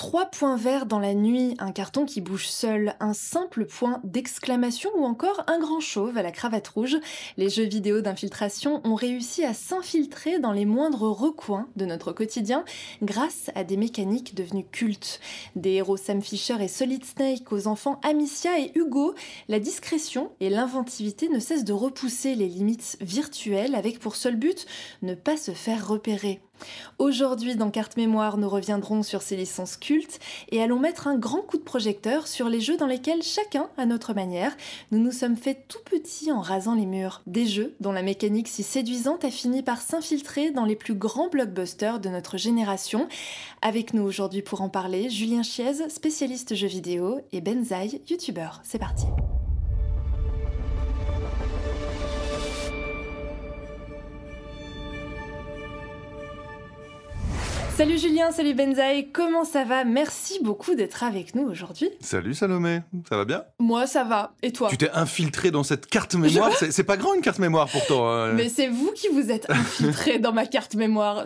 Trois points verts dans la nuit, un carton qui bouge seul, un simple point d'exclamation ou encore un grand chauve à la cravate rouge. Les jeux vidéo d'infiltration ont réussi à s'infiltrer dans les moindres recoins de notre quotidien grâce à des mécaniques devenues cultes. Des héros Sam Fisher et Solid Snake aux enfants Amicia et Hugo, la discrétion et l'inventivité ne cessent de repousser les limites virtuelles avec pour seul but ne pas se faire repérer. Aujourd'hui, dans Carte Mémoire, nous reviendrons sur ces licences cultes et allons mettre un grand coup de projecteur sur les jeux dans lesquels chacun, à notre manière, nous nous sommes fait tout petits en rasant les murs. Des jeux dont la mécanique si séduisante a fini par s'infiltrer dans les plus grands blockbusters de notre génération. Avec nous aujourd'hui pour en parler, Julien Chiez, spécialiste jeux vidéo, et Benzaï, youtubeur. C'est parti. Salut Julien, salut Benzaï, comment ça va? Merci beaucoup d'être avec nous aujourd'hui. Salut Salomé, ça va bien? Moi ça va, et toi? Tu t'es infiltré dans cette carte mémoire, c'est pas grand une carte mémoire pourtant. Hein. Mais c'est vous qui vous êtes infiltré dans ma carte mémoire.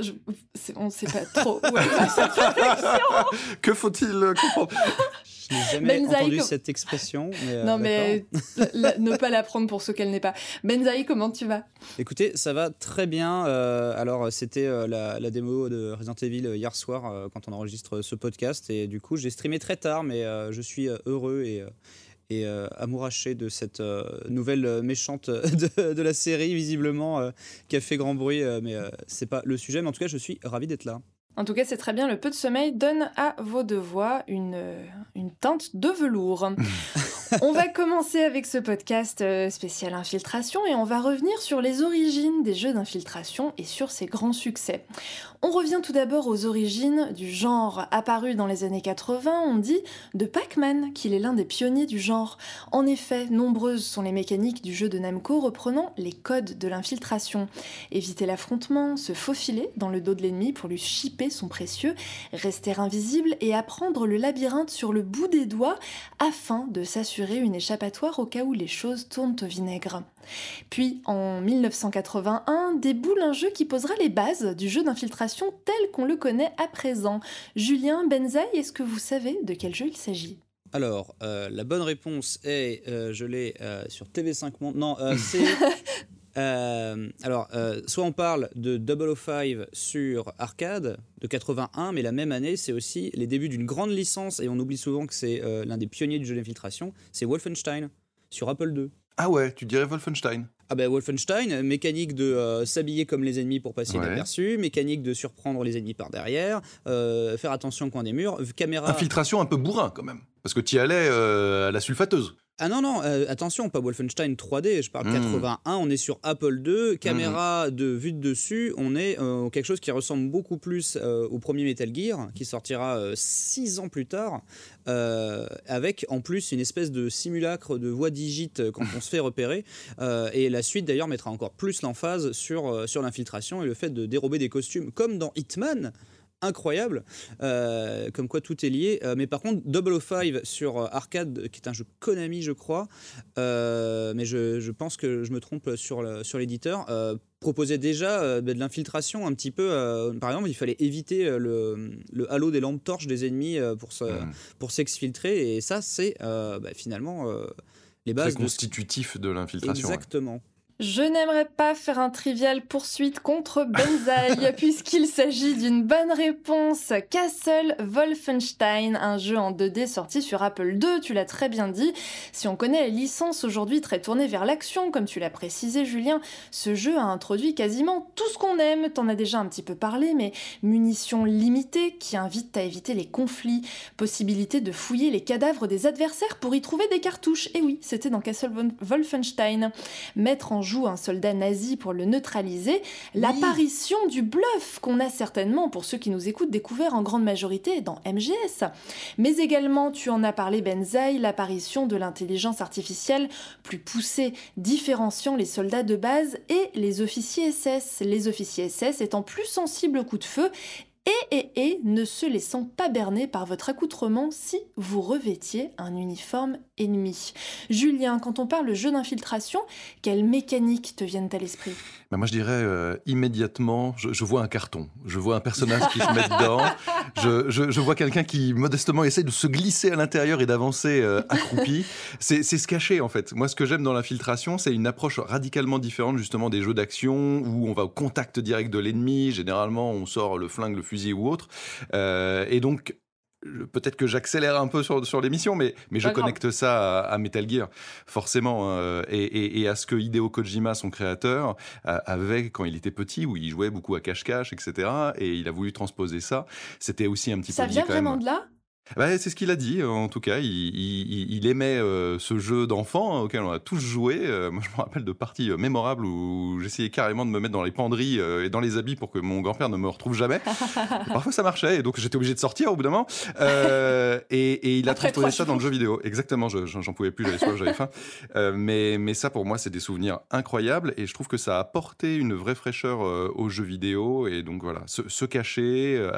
On sait pas trop où Que faut-il comprendre? je n'ai jamais entendu cette expression. Euh, non, mais ne pas l'apprendre pour ce qu'elle n'est pas. Benzaï, comment tu vas? Écoutez, ça va très bien. Euh, alors, c'était euh, la, démo de Resident Evil hier soir quand on enregistre ce podcast. Et du coup, j'ai streamé très tard, mais je suis heureux et et amouraché de cette nouvelle méchante de, la série, visiblement, qui a fait grand bruit. mais c'est pas le sujet. Mais en tout cas, je suis ravi d'être là. En tout cas, c'est très bien. Le peu de sommeil donne à vos deux une, une teinte de velours. on va commencer avec ce podcast euh, spécial infiltration et on va revenir sur les origines des jeux d'infiltration et sur ses grands succès. On revient tout d'abord aux origines du genre. Apparu dans les années 80, on dit de Pac-Man qu'il est l'un des pionniers du genre. En effet, nombreuses sont les mécaniques du jeu de Namco reprenant les codes de l'infiltration. Éviter l'affrontement, se faufiler dans le dos de l'ennemi pour lui chipper son précieux, rester invisible et apprendre le labyrinthe sur le bout des doigts afin de s'assurer une échappatoire au cas où les choses tournent au vinaigre. Puis en 1981 déboule un jeu qui posera les bases du jeu d'infiltration tel qu'on le connaît à présent. Julien Benzaï, est-ce que vous savez de quel jeu il s'agit? Alors, euh, la bonne réponse est, euh, je l'ai euh, sur TV5 Monde. Non, c'est. Alors, soit on parle de 005 sur arcade de 81, mais la même année, c'est aussi les débuts d'une grande licence, et on oublie souvent que c'est l'un des pionniers du jeu d'infiltration, c'est Wolfenstein sur Apple II. Ah ouais, tu dirais Wolfenstein ah ben Wolfenstein, mécanique de euh, s'habiller comme les ennemis pour passer inaperçu, mécanique de surprendre les ennemis par derrière, euh, faire attention au coin des murs, caméra... Infiltration un peu bourrin quand même, parce que tu y allais euh, à la sulfateuse. Ah non, non, attention, pas Wolfenstein 3D, je parle 81, hmm. on est sur Apple II, caméra hmm. de vue de dessus, on est quelque chose qui ressemble beaucoup plus au premier Metal Gear, qui sortira six ans plus tard, avec en plus une espèce de simulacre de voix digite quand on se fait repérer, et la suite d'ailleurs mettra encore plus l'emphase sur, euh, sur l'infiltration et le fait de dérober des costumes comme dans Hitman incroyable, euh, comme quoi tout est lié. Euh, mais par contre, Double 5 sur arcade, qui est un jeu Konami, je crois, mais je, pense que je me trompe sur, sur l'éditeur, proposait déjà de l'infiltration un petit peu. par exemple, il fallait éviter le, le halo des lampes torches des ennemis pour, pour s'exfiltrer, et ça, c'est bah, finalement les bases. Très constitutif de, l'infiltration. Exactement. Je n'aimerais pas faire un trivial poursuite contre Benzaï, puisqu'il s'agit d'une bonne réponse. Castle Wolfenstein, un jeu en 2D sorti sur Apple II, tu l'as très bien dit. Si on connaît les licences aujourd'hui très tournées vers l'action, comme tu l'as précisé Julien, ce jeu a introduit quasiment tout ce qu'on aime. T'en as déjà un petit peu parlé, mais munitions limitées qui invitent à éviter les conflits, possibilité de fouiller les cadavres des adversaires pour y trouver des cartouches. Et oui, c'était dans Castle Wolfenstein. Mettre en joue un soldat nazi pour le neutraliser, l'apparition du bluff qu'on a certainement, pour ceux qui nous écoutent, découvert en grande majorité dans MGS. Mais également, tu en as parlé Benzaï, l'apparition de l'intelligence artificielle plus poussée, différenciant les soldats de base et les officiers SS. Les officiers SS étant plus sensibles au coup de feu et, et, et ne se laissant pas berner par votre accoutrement si vous revêtiez un uniforme Julien, quand on parle jeu d'infiltration, quelles mécaniques te viennent à l'esprit? Ben Moi, je dirais euh, immédiatement, je, vois un carton, je vois un personnage qui se met dedans, je, je, vois quelqu'un qui modestement essaie de se glisser à l'intérieur et d'avancer euh, accroupi. C'est se cacher en fait. Moi, ce que j'aime dans l'infiltration, c'est une approche radicalement différente justement des jeux d'action où on va au contact direct de l'ennemi. Généralement, on sort le flingue, le fusil ou autre. Euh, et donc, peut-être que j'accélère un peu sur, sur l'émission, mais, mais je connecte ça à, Metal Gear, forcément, euh, et, à ce que Hideo Kojima, son créateur, avait quand il était petit, où il jouait beaucoup à cache-cache, etc. Et il a voulu transposer ça. C'était aussi un petit ça peu... Ça vient vraiment de là? Bah, c'est ce qu'il a dit, en tout cas. Il, aimait euh, ce jeu d'enfant hein, auquel on a tous joué. Euh, moi, je me rappelle de parties euh, mémorables où j'essayais carrément de me mettre dans les penderies et dans les habits pour que mon grand-père ne me retrouve jamais. parfois, ça marchait, et donc j'étais obligé de sortir au bout d'un moment. Et, il a transposé ça dans le jeu vidéo. Exactement, j'en pouvais plus, j'avais soif, j'avais faim. mais, mais ça, pour moi, c'est des souvenirs incroyables, et je trouve que ça a apporté une vraie fraîcheur au jeu vidéo. Et donc voilà, se, cacher,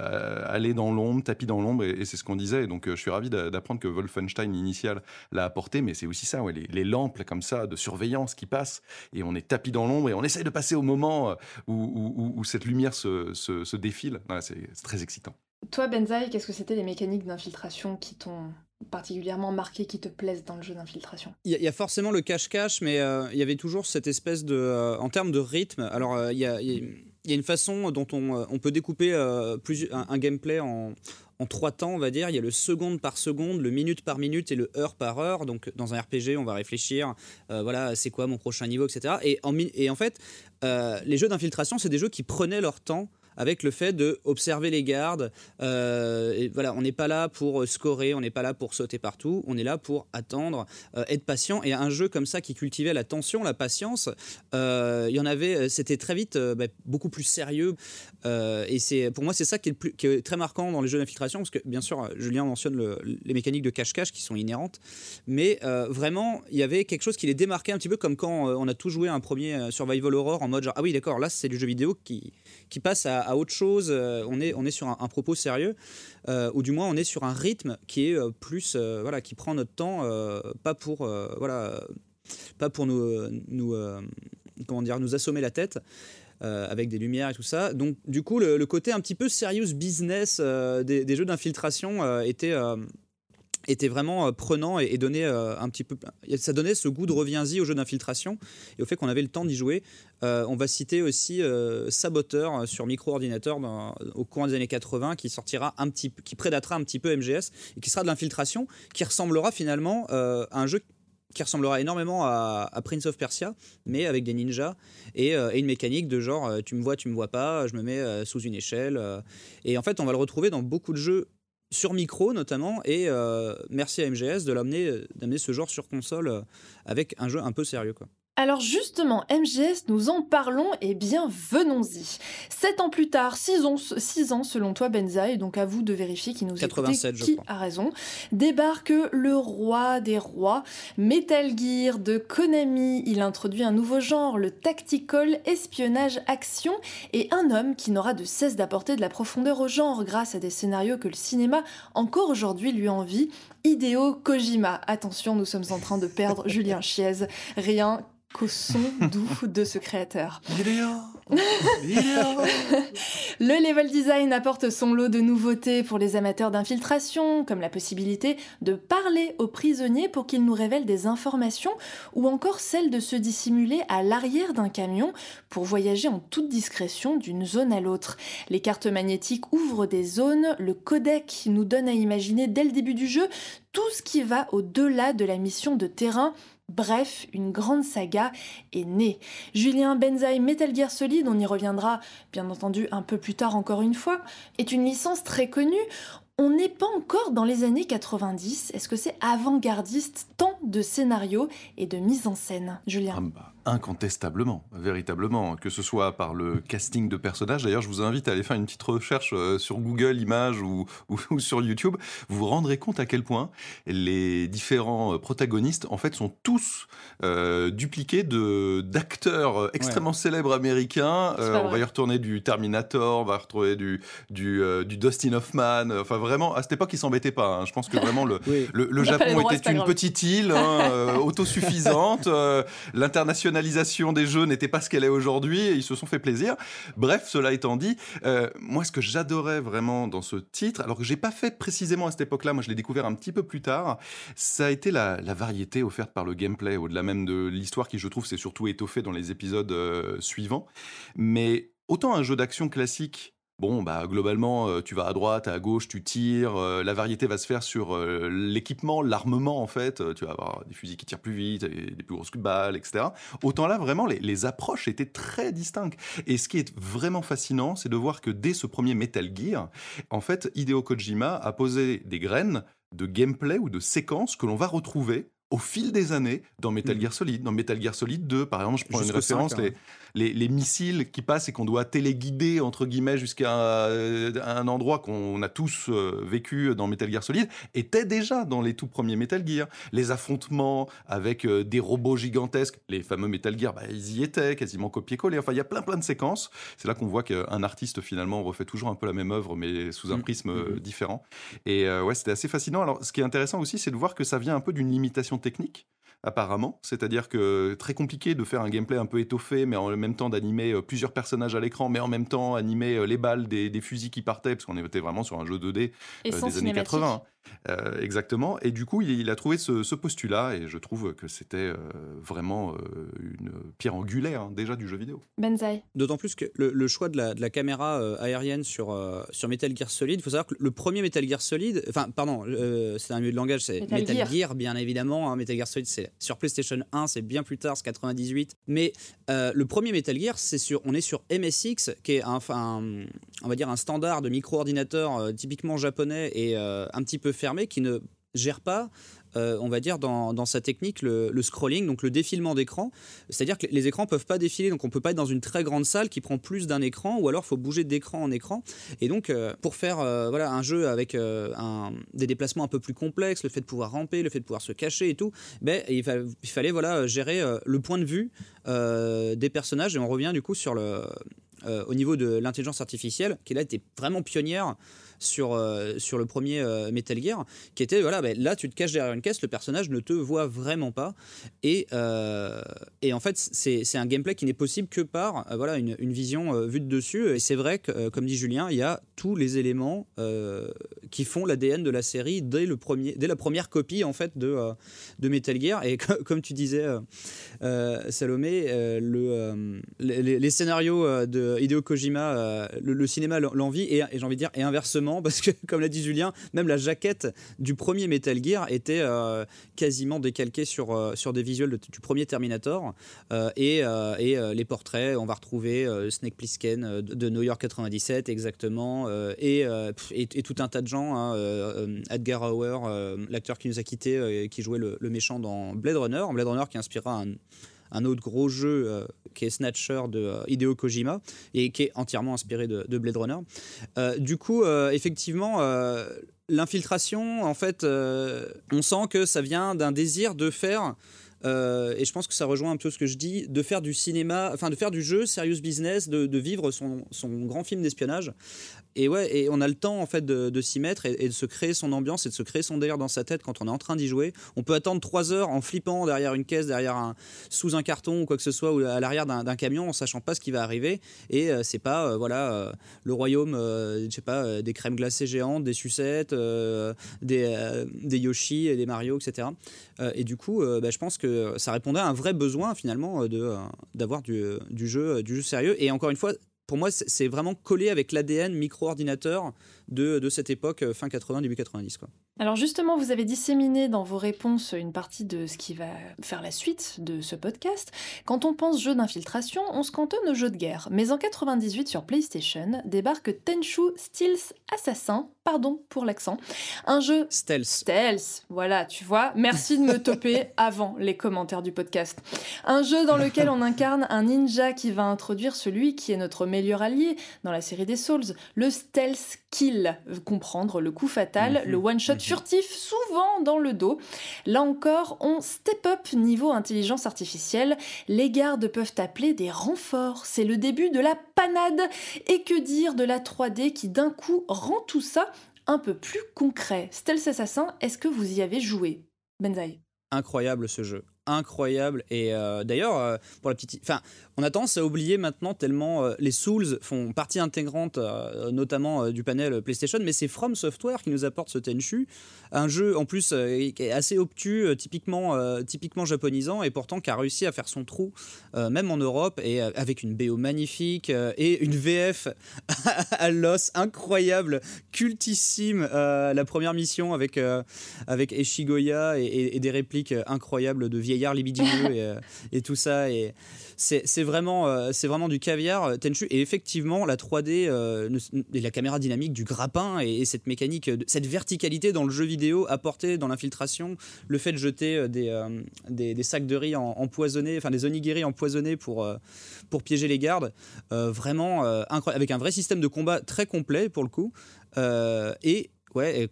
aller dans l'ombre, tapis dans l'ombre, et c'est ce qu'on disait et donc, euh, je suis ravi d'apprendre que Wolfenstein initial l'a apporté. Mais c'est aussi ça, ouais, les, lampes comme ça de surveillance qui passent et on est tapis dans l'ombre et on essaye de passer au moment euh, où, cette lumière se, défile. c'est très excitant. Toi, Benzaï, qu'est-ce que c'était les mécaniques d'infiltration qui t'ont particulièrement marqué, qui te plaisent dans le jeu d'infiltration? Il y, a forcément le cache-cache, mais euh, il y avait toujours cette espèce de... en termes de rythme, alors il y, a, une façon dont on, peut découper plus, un, gameplay en, en trois temps, on va dire. Il y a le seconde par seconde, le minute par minute et le heure par heure. Donc, dans un RPG, on va réfléchir, euh, voilà, c'est quoi mon prochain niveau, etc. Et en, fait, euh, les jeux d'infiltration, c'est des jeux qui prenaient leur temps avec le fait de observer les gardes. Euh, voilà, on n'est pas là pour euh, scorer, on n'est pas là pour sauter partout, on est là pour attendre, euh, être patient. Et un jeu comme ça qui cultivait la tension, la patience, il y en avait, c'était très vite bah, beaucoup plus sérieux. et c'est pour moi c'est ça qui est, très marquant dans les jeux d'infiltration, parce que bien sûr Julien mentionne les mécaniques de cache-cache qui sont inhérentes, mais vraiment il y avait quelque chose qui les démarquait un petit peu comme quand on a tout joué un premier Survival Horror en mode genre ah oui d'accord là c'est du jeu vidéo qui qui passe à, autre chose. Euh, on est, sur un, propos sérieux, euh, ou du moins on est sur un rythme qui est euh, plus, voilà, qui prend notre temps, pas pour, voilà, pas pour nous, nous comment dire, nous assommer la tête. avec des lumières et tout ça. Donc, du coup, le, côté un petit peu serious business des, des, jeux d'infiltration était, était vraiment euh, prenant et, donnait euh, un petit peu ça donnait ce goût de reviens-y au jeu d'infiltration et au fait qu'on avait le temps d'y jouer euh, on va citer aussi Saboteur sur micro-ordinateur au courant des années 80 qui sortira un petit qui prédatera un petit peu MGS et qui sera de l'infiltration qui ressemblera finalement à un jeu qui ressemblera énormément à, Prince of Persia, mais avec des ninjas et une mécanique de genre tu me vois, tu me vois pas, je me mets sous une échelle. et en fait, on va le retrouver dans beaucoup de jeux sur micro notamment, et euh, merci à MGS de l'amener, d'amener ce genre sur console euh, avec un jeu un peu sérieux. Quoi. Alors justement, MGS, nous en parlons, et bien venons-y. Sept ans plus tard, six ans, six ans selon toi Benzaï, donc à vous de vérifier qui nous 87, qui a raison, débarque le roi des rois, Metal Gear de Konami. Il introduit un nouveau genre, le tactical espionnage action, et un homme qui n'aura de cesse d'apporter de la profondeur au genre grâce à des scénarios que le cinéma encore aujourd'hui lui envie. Hideo Kojima. Attention, nous sommes en train de perdre Julien Chiez. Rien qu'au son doux de ce créateur. le level design apporte son lot de nouveautés pour les amateurs d'infiltration, comme la possibilité de parler aux prisonniers pour qu'ils nous révèlent des informations, ou encore celle de se dissimuler à l'arrière d'un camion pour voyager en toute discrétion d'une zone à l'autre. Les cartes magnétiques ouvrent des zones, le codec nous donne à imaginer dès le début du jeu tout ce qui va au-delà de la mission de terrain Bref, une grande saga est née. Julien Benzaï Metal Gear Solid, on y reviendra bien entendu un peu plus tard encore une fois, est une licence très connue. On n'est pas encore dans les années 90. Est-ce que c'est avant-gardiste tant de scénarios et de mise en scène, Julien ah bah, Incontestablement, véritablement, que ce soit par le casting de personnages. D'ailleurs, je vous invite à aller faire une petite recherche euh, sur Google Images ou, ou, sur YouTube. Vous vous rendrez compte à quel point les différents euh, protagonistes, en fait, sont tous euh, dupliqués de d'acteurs extrêmement célèbres américains. on va y retourner du Terminator, on va retrouver du du, du Dustin Hoffman. Enfin, vraiment, à cette époque, ils s'embêtaient pas. Hein. Je pense que vraiment le le, Japon était une petite île hein, autosuffisante. L'international des jeux n'était pas ce qu'elle est aujourd'hui et ils se sont fait plaisir. Bref, cela étant dit, euh, moi ce que j'adorais vraiment dans ce titre, alors que j'ai pas fait précisément à cette époque-là, moi je l'ai découvert un petit peu plus tard, ça a été la, variété offerte par le gameplay, au-delà même de l'histoire qui je trouve s'est surtout étoffée dans les épisodes euh, suivants. Mais autant un jeu d'action classique Bon, bah globalement, euh, tu vas à droite, à gauche, tu tires. Euh, la variété va se faire sur euh, l'équipement, l'armement en fait. tu vas avoir des fusils qui tirent plus vite, des plus grosses balles, etc. Autant là, vraiment, les, les, approches étaient très distinctes. Et ce qui est vraiment fascinant, c'est de voir que dès ce premier Metal Gear, en fait, Hideo Kojima a posé des graines de gameplay ou de séquences que l'on va retrouver au fil des années dans Metal mmh. Gear Solid. Dans Metal Gear Solid 2, par exemple, je prends une référence, les, les, missiles qui passent et qu'on doit téléguider, entre guillemets, jusqu'à euh, un endroit qu'on a tous euh, vécu dans Metal Gear Solid, étaient déjà dans les tout premiers Metal Gear. Les affrontements avec euh, des robots gigantesques, les fameux Metal Gear, bah, ils y étaient, quasiment copier-coller. Enfin, il y a plein plein de séquences. C'est là qu'on voit qu'un artiste, finalement, refait toujours un peu la même œuvre, mais sous un mmh. prisme mmh. différent. Et ouais, c'était assez fascinant. Alors, ce qui est intéressant aussi, c'est de voir que ça vient un peu d'une limitation technique apparemment. C'est-à-dire que très compliqué de faire un gameplay un peu étoffé, mais en même temps d'animer euh, plusieurs personnages à l'écran, mais en même temps animer euh, les balles des, fusils qui partaient, parce qu'on était vraiment sur un jeu 2D euh, des années 80. Euh, exactement. Et du coup, il, a trouvé ce, postulat et je trouve que c'était euh, vraiment euh, une pierre angulaire hein, déjà du jeu vidéo. Benzaï. D'autant plus que le, choix de la, caméra aérienne sur, sur Metal Gear Solid, il faut savoir que le premier Metal Gear Solid, enfin, pardon, c'est un milieu de langage, c'est Metal, Gear. bien évidemment. Hein. Metal Gear Solid, c'est sur PlayStation 1, c'est bien plus tard, c'est 98. Mais le premier Metal Gear, c'est sur, on est sur MSX, qui est un, on va dire un standard de micro-ordinateur typiquement japonais et un petit peu fermé qui ne gère pas euh, on va dire, dans, sa technique, le, scrolling, donc le défilement d'écran. C'est-à-dire que les écrans peuvent pas défiler, donc on peut pas être dans une très grande salle qui prend plus d'un écran, ou alors il faut bouger d'écran en écran. Et donc, euh, pour faire euh, voilà, un jeu avec des déplacements un peu plus complexes, le fait de pouvoir ramper, le fait de pouvoir se cacher et tout, ben, il, fallait voilà, gérer le point de vue des personnages. Et on revient du coup sur le, au niveau de l'intelligence artificielle, qui là était vraiment pionnière sur, euh, sur le premier euh, Metal Gear, qui était voilà, ben, là tu te caches derrière une caisse, le personnage ne te voit vraiment pas. Et, euh, et en fait, c'est un gameplay qui n'est possible que par voilà, une, une vision vue de dessus. Et c'est vrai que, comme dit Julien, il y a tous les éléments qui font l'ADN de la série dès, le premier, dès la première copie en fait, de, de Metal Gear. Et comme tu disais, Salomé, le, les, scénarios de Hideo Kojima, le, cinéma l'envie, et, j'ai envie de dire, et inversement parce que, comme l'a dit Julien, même la jaquette du premier Metal Gear était euh, quasiment décalquée sur, euh, sur des visuels du premier Terminator. Euh, et, et les portraits, on va retrouver Snake Plissken de, New York 97, exactement, et, et, tout un tas de gens. Hein, Edgar Hauer, l'acteur qui nous a quittés, qui jouait le, le, méchant dans Blade Runner, Blade Runner qui inspira un un autre gros jeu euh, qui est Snatcher de euh, Hideo Kojima et qui est entièrement inspiré de, Blade Runner. Euh, du coup, effectivement, l'infiltration, en fait, on sent que ça vient d'un désir de faire et je pense que ça rejoint un peu ce que je dis, de faire du cinéma, enfin de faire du jeu, serious business, de, vivre son, son, grand film d'espionnage et ouais, et on a le temps en fait de, s'y mettre et, de se créer son ambiance et de se créer son délire dans sa tête quand on est en train d'y jouer. On peut attendre trois heures en flippant derrière une caisse, derrière un sous un carton ou quoi que ce soit, ou à l'arrière d'un camion, en sachant pas ce qui va arriver. Et euh, c'est pas euh, voilà euh, le royaume, je sais pas, des crèmes glacées géantes, des sucettes, des, Yoshi et des Mario, etc. et du coup, bah, je pense que ça répondait à un vrai besoin finalement de d'avoir du jeu du jeu sérieux. Et encore une fois, pour moi, c'est vraiment collé avec l'ADN micro-ordinateur de, de cette époque fin 80, début 90. Quoi. Alors justement, vous avez disséminé dans vos réponses une partie de ce qui va faire la suite de ce podcast. Quand on pense jeu d'infiltration, on se cantonne au jeu de guerre. Mais en 98 sur PlayStation débarque Tenchu Stealth Assassin, pardon pour l'accent, un jeu stealth. Stealth, voilà, tu vois. Merci de me toper avant les commentaires du podcast. Un jeu dans lequel on incarne un ninja qui va introduire celui qui est notre meilleur allié dans la série des Souls, le stealth kill, comprendre le coup fatal, Mhm. le one shot furtif, souvent dans le dos. Là encore, on step up niveau intelligence artificielle. Les gardes peuvent appeler des renforts. C'est le début de la panade. Et que dire de la 3D qui d'un coup rend tout ça un peu plus concret? Stealth Assassin, est-ce que vous y avez joué Benzaï? Incroyable ce jeu. Incroyable. Et euh, d'ailleurs, euh, pour la petite. Enfin, on a tendance à oublier maintenant tellement euh, les Souls font partie intégrante, euh, notamment euh, du panel PlayStation, mais c'est From Software qui nous apporte ce Tenchu. Un jeu en plus qui est assez obtus, typiquement, typiquement japonisant, et pourtant qui a réussi à faire son trou, même en Europe, et avec une BO magnifique et une VF à l'os incroyable, cultissime. la première mission avec, avec Eshigoya et, et- et des répliques incroyables de vieillards libidineux et, et tout ça. Et c'est vraiment, euh, c'est vraiment du caviar, euh, Tenchu. Et effectivement, la 3D euh, et la caméra dynamique du grappin et, et cette mécanique, cette verticalité dans le jeu vidéo apportée dans l'infiltration, le fait de jeter des, sacs de riz empoisonnés, enfin des onigiri empoisonnés pour, pour piéger les gardes, vraiment incroyable, avec un vrai système de combat très complet pour le coup. Et ouais,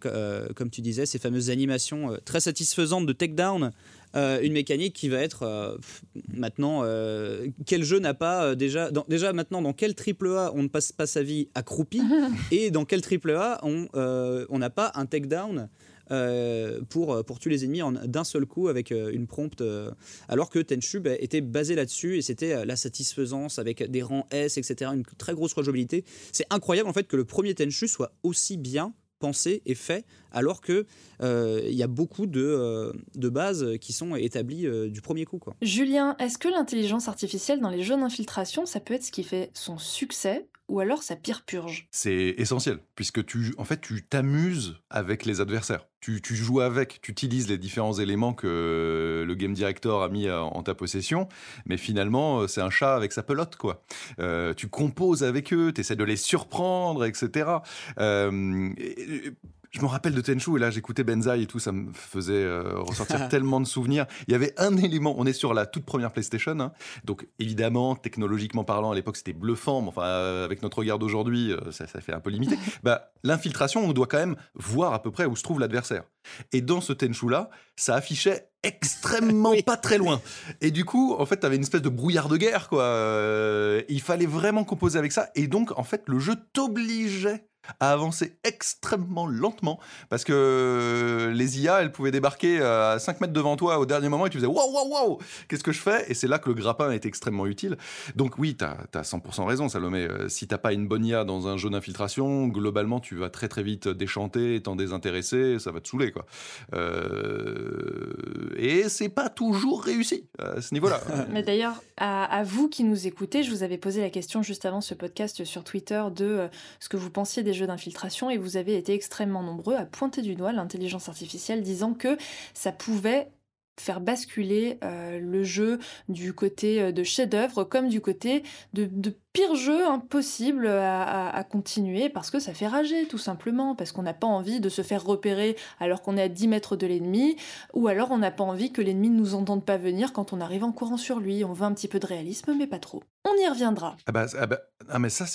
comme tu disais, ces fameuses animations très satisfaisantes de takedown. Euh, une mécanique qui va être euh, maintenant euh, quel jeu n'a pas déjà dans- déjà maintenant dans quel triple A on ne passe pas sa vie accroupi et dans quel triple A on on n'a pas un takedown pour, pour tuer les ennemis en- d'un seul coup avec une prompte alors que Tenchu bah, était basé là-dessus et c'était la satisfaisance avec des rangs S etc une très grosse rejouabilité. C'est incroyable en fait que le premier Tenchu soit aussi bien pensé et fait alors que euh, il y a beaucoup de, euh, de bases qui sont établies euh, du premier coup quoi. Julien, est-ce que l'intelligence artificielle dans les jeux d'infiltration, ça peut être ce qui fait son succès ou alors sa pire purge? C'est essentiel, puisque tu, en fait, tu t'amuses avec les adversaires. Tu, tu joues avec, tu utilises les différents éléments que le game director a mis en ta possession, mais finalement, c'est un chat avec sa pelote, quoi. Euh, tu composes avec eux, tu essaies de les surprendre, etc. Euh, et- et- je me rappelle de Tenchu et là j'écoutais Benzaï et tout, ça me faisait euh, ressortir tellement de souvenirs. Il y avait un élément, on est sur la toute première PlayStation, hein, donc évidemment, technologiquement parlant, à l'époque c'était bluffant, mais enfin euh, avec notre regard d'aujourd'hui, euh, ça, ça fait un peu limité. bah, L'infiltration, on doit quand même voir à peu près où se trouve l'adversaire. Et dans ce Tenchu-là, ça affichait extrêmement Oui. pas très loin. Et du coup, en fait, t'avais une espèce de brouillard de guerre, quoi. Il fallait vraiment composer avec ça. Et donc, en fait, le jeu t'obligeait à avancer extrêmement lentement parce que les IA, elles pouvaient débarquer à 5 mètres devant toi au dernier moment et tu faisais waouh, waouh, waouh, qu'est-ce que je fais? Et c'est là que le grappin est extrêmement utile. Donc, oui, t'as as 100% raison, Salomé. Euh, Si t'as pas une bonne IA dans un jeu d'infiltration, globalement, tu vas très très vite déchanter, t'en désintéresser, ça va te saouler, quoi. Euh, Et c'est pas toujours réussi à ce niveau-là. Mais d'ailleurs, à, vous qui nous écoutez, je vous avais posé la question juste avant ce podcast sur Twitter de euh, ce que vous pensiez des jeux d'infiltration et vous avez été extrêmement nombreux à pointer du doigt l'intelligence artificielle disant que ça pouvait faire basculer euh, le jeu du côté euh, de chef-d'œuvre comme du côté de, pire jeu impossible à, continuer parce que ça fait rager tout simplement, parce qu'on n'a pas envie de se faire repérer alors qu'on est à 10 mètres de l'ennemi, ou alors on n'a pas envie que l'ennemi ne nous entende pas venir quand on arrive en courant sur lui. On veut un petit peu de réalisme, mais pas trop. On y reviendra. Ah bah, ah bah- ah mais ça-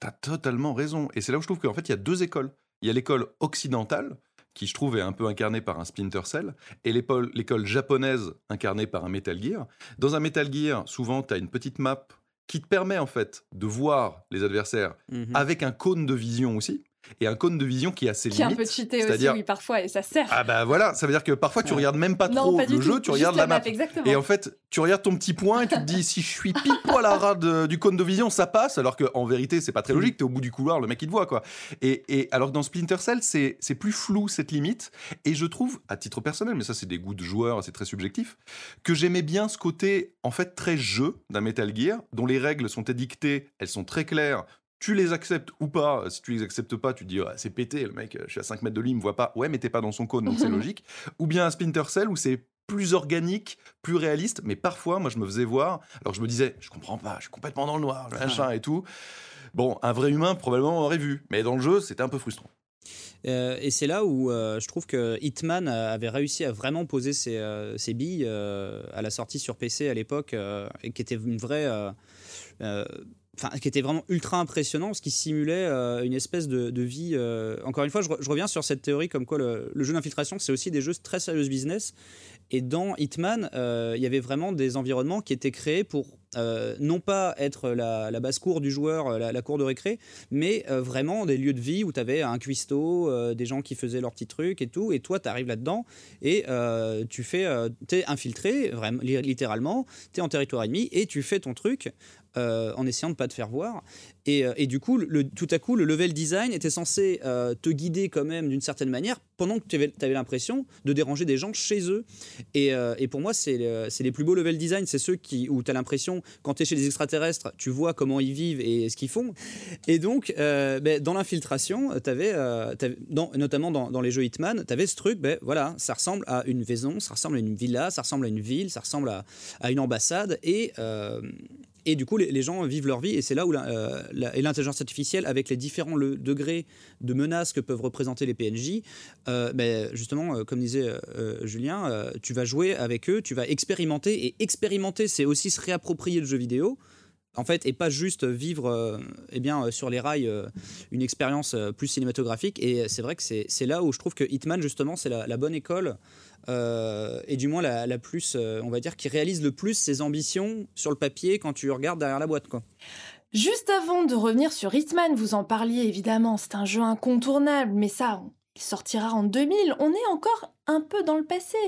t'as totalement raison. Et c'est là où je trouve qu'en fait, il y a deux écoles. Il y a l'école occidentale, qui je trouve est un peu incarnée par un Splinter Cell, et l'école, l'école japonaise incarnée par un Metal Gear. Dans un Metal Gear, souvent, tu as une petite map qui te permet en fait de voir les adversaires Mhm. avec un cône de vision aussi, et un cône de vision qui a ses Qui est un limites. peu cheaté aussi, c'est-à-dire- oui, parfois, et ça sert. Ah bah voilà, ça veut dire que parfois tu Ouais. regardes même pas non, trop pas du le tout. jeu, tu Juste regardes la map. exactement. Et en fait, tu regardes ton petit point et tu te dis si je suis pile poil à ras de- du cône de vision, ça passe. Alors qu'en vérité, c'est pas très logique. T'es au bout du couloir, le mec il te voit quoi. Et, et alors que dans Splinter Cell, c'est c'est plus flou cette limite. Et je trouve, à titre personnel, mais ça c'est des goûts de joueur, c'est très subjectif, que j'aimais bien ce côté en fait très jeu d'un Metal Gear, dont les règles sont édictées, elles sont très claires. Tu les acceptes ou pas. Si tu les acceptes pas, tu te dis c'est pété, le mec, je suis à 5 mètres de lui, il me voit pas. Ouais, mais t'es pas dans son code, donc c'est logique. Ou bien un Splinter Cell où c'est plus organique, plus réaliste, mais parfois, moi, je me faisais voir. Alors, je me disais, je comprends pas, je suis complètement dans le noir, machin et tout. Bon, un vrai humain, probablement, aurait vu. Mais dans le jeu, c'était un peu frustrant. Euh, et c'est là où euh, je trouve que Hitman avait réussi à vraiment poser ses, euh, billes à la sortie sur PC à l'époque, et qui était une vraie enfin, qui était vraiment ultra impressionnant, parce qu'il simulait euh, une espèce de, vie. Euh, encore une fois, je, reviens sur cette théorie comme quoi le, jeu d'infiltration, c'est aussi des jeux très sérieux business. Et dans Hitman, euh, il y avait vraiment des environnements qui étaient créés pour non pas être la, basse-cour du joueur, la, cour de récré, mais vraiment des lieux de vie où tu avais un cuistot, des gens qui faisaient leurs petits trucs et tout, et toi tu arrives là-dedans et tu fais, es infiltré, vraiment, littéralement, tu es en territoire ennemi et tu fais ton truc euh, en essayant de pas te faire voir. Euh, et, du coup, tout à coup, le level design était censé euh, te guider quand même d'une certaine manière pendant que tu avais, l'impression de déranger des gens chez eux. Et, pour moi, c'est les plus beaux level design, c'est ceux qui, où tu as l'impression, quand tu es chez les extraterrestres, tu vois comment ils vivent et ce qu'ils font. Et donc, ben, dans l'infiltration, notamment dans, les jeux Hitman, tu avais ce truc, ben, voilà, ça ressemble à une maison, ça ressemble à une villa, ça ressemble à une ville, ça ressemble à, à une ambassade. Et et du coup, les, gens vivent leur vie, et c'est là où euh, l'intelligence artificielle, avec les différents degrés de menaces que peuvent représenter les PNJ, euh, ben, justement, euh, comme disait Julien, tu vas jouer avec eux, tu vas expérimenter, et expérimenter, c'est aussi se réapproprier le jeu vidéo en fait, et pas juste vivre eh bien, sur les rails une expérience plus cinématographique. Et c'est vrai que c'est là où je trouve que Hitman, justement, c'est la, bonne école euh, et du moins la, plus, euh, on va dire, qui réalise le plus ses ambitions sur le papier quand tu regardes derrière la boîte. Quoi. Juste avant de revenir sur Hitman, vous en parliez évidemment, c'est un jeu incontournable, mais ça, il sortira en 2000, on est encore un peu dans le passé.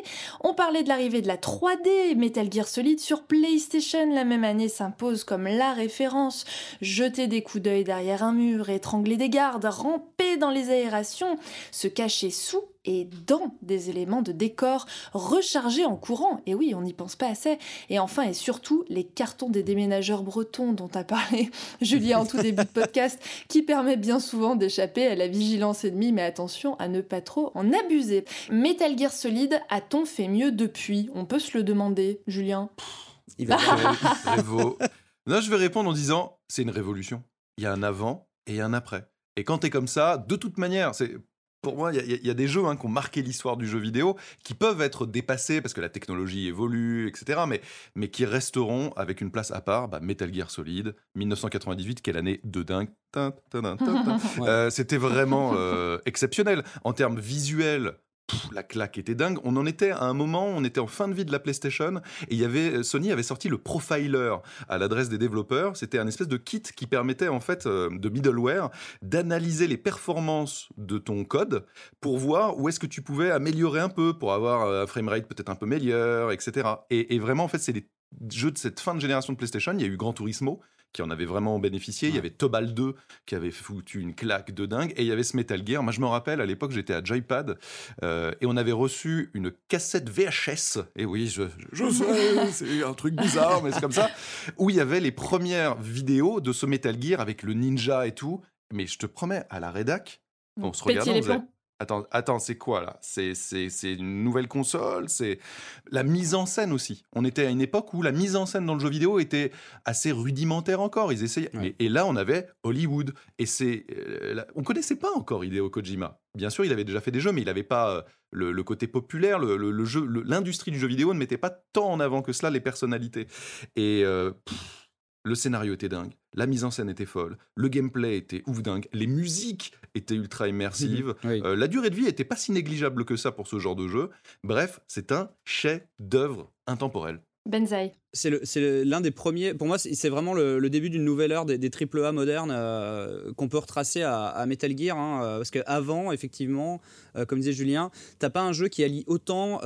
On parlait de l'arrivée de la 3D, Metal Gear Solid sur PlayStation la même année s'impose comme la référence. Jeter des coups d'œil derrière un mur, étrangler des gardes, ramper dans les aérations, se cacher sous et dans des éléments de décor rechargés en courant. Et oui, on n'y pense pas assez. Et enfin et surtout, les cartons des déménageurs bretons dont a parlé Julien en tout début de podcast, qui permet bien souvent d'échapper à la vigilance ennemie, mais attention à ne pas trop en abuser. Metal Gear Solid a-t-on fait mieux depuis? On peut se le demander, Julien. Il va Non, je vais répondre en disant c'est une révolution. Il y a un avant et un après. Et quand t'es comme ça, de toute manière, c'est pour moi, il y, a des jeux hein, qui ont marqué l'histoire du jeu vidéo, qui peuvent être dépassés parce que la technologie évolue, etc., mais, mais qui resteront avec une place à part. Bah, Metal Gear Solid, 1998, quelle année de dingue. Euh, c'était vraiment euh, exceptionnel. En termes visuels, la claque était dingue. On en était à un moment, on était en fin de vie de la PlayStation et avait Sony avait sorti le Profiler à l'adresse des développeurs. C'était un espèce de kit qui permettait en fait euh, de middleware d'analyser les performances de ton code pour voir où est-ce que tu pouvais améliorer un peu pour avoir euh, un framerate peut-être un peu meilleur, etc. Et, et vraiment en fait c'est des jeux de cette fin de génération de PlayStation. Il y a eu Gran Turismo qui en avait vraiment bénéficié. Il y avait Tobal 2 qui avait foutu une claque de dingue. Et il y avait ce Metal Gear. Moi, je me rappelle, à l'époque, j'étais à Joypad euh, et on avait reçu une cassette VHS. Et oui, je, je sais, c'est un truc bizarre, mais c'est comme ça. Où il y avait les premières vidéos de ce Metal Gear avec le ninja et tout. Mais je te promets, à la rédac, on se regardait, Attends, attends c'est quoi là? C'est, une nouvelle console? C'est la mise en scène aussi. On était à une époque où la mise en scène dans le jeu vidéo était assez rudimentaire encore. Ils essayaient. Et, là, on avait Hollywood. Et c'est, euh, on connaissait pas encore Hideo Kojima. Bien sûr, il avait déjà fait des jeux, mais il n'avait pas euh, le, côté populaire. Le, jeu, l'industrie du jeu vidéo ne mettait pas tant en avant que cela les personnalités. Et euh, le scénario était dingue, la mise en scène était folle, le gameplay était ouf dingue, les musiques étaient ultra immersives, mhm, euh, la durée de vie était pas si négligeable que ça pour ce genre de jeu. Bref, c'est un chef-d'œuvre intemporel. Benzaï c'est l'un des premiers. Pour moi, c'est vraiment le, début d'une nouvelle ère des, triple A modernes euh, qu'on peut retracer à, Metal Gear. Hein, euh, parce qu'avant, effectivement, euh, comme disait Julien, t'as pas un jeu qui allie autant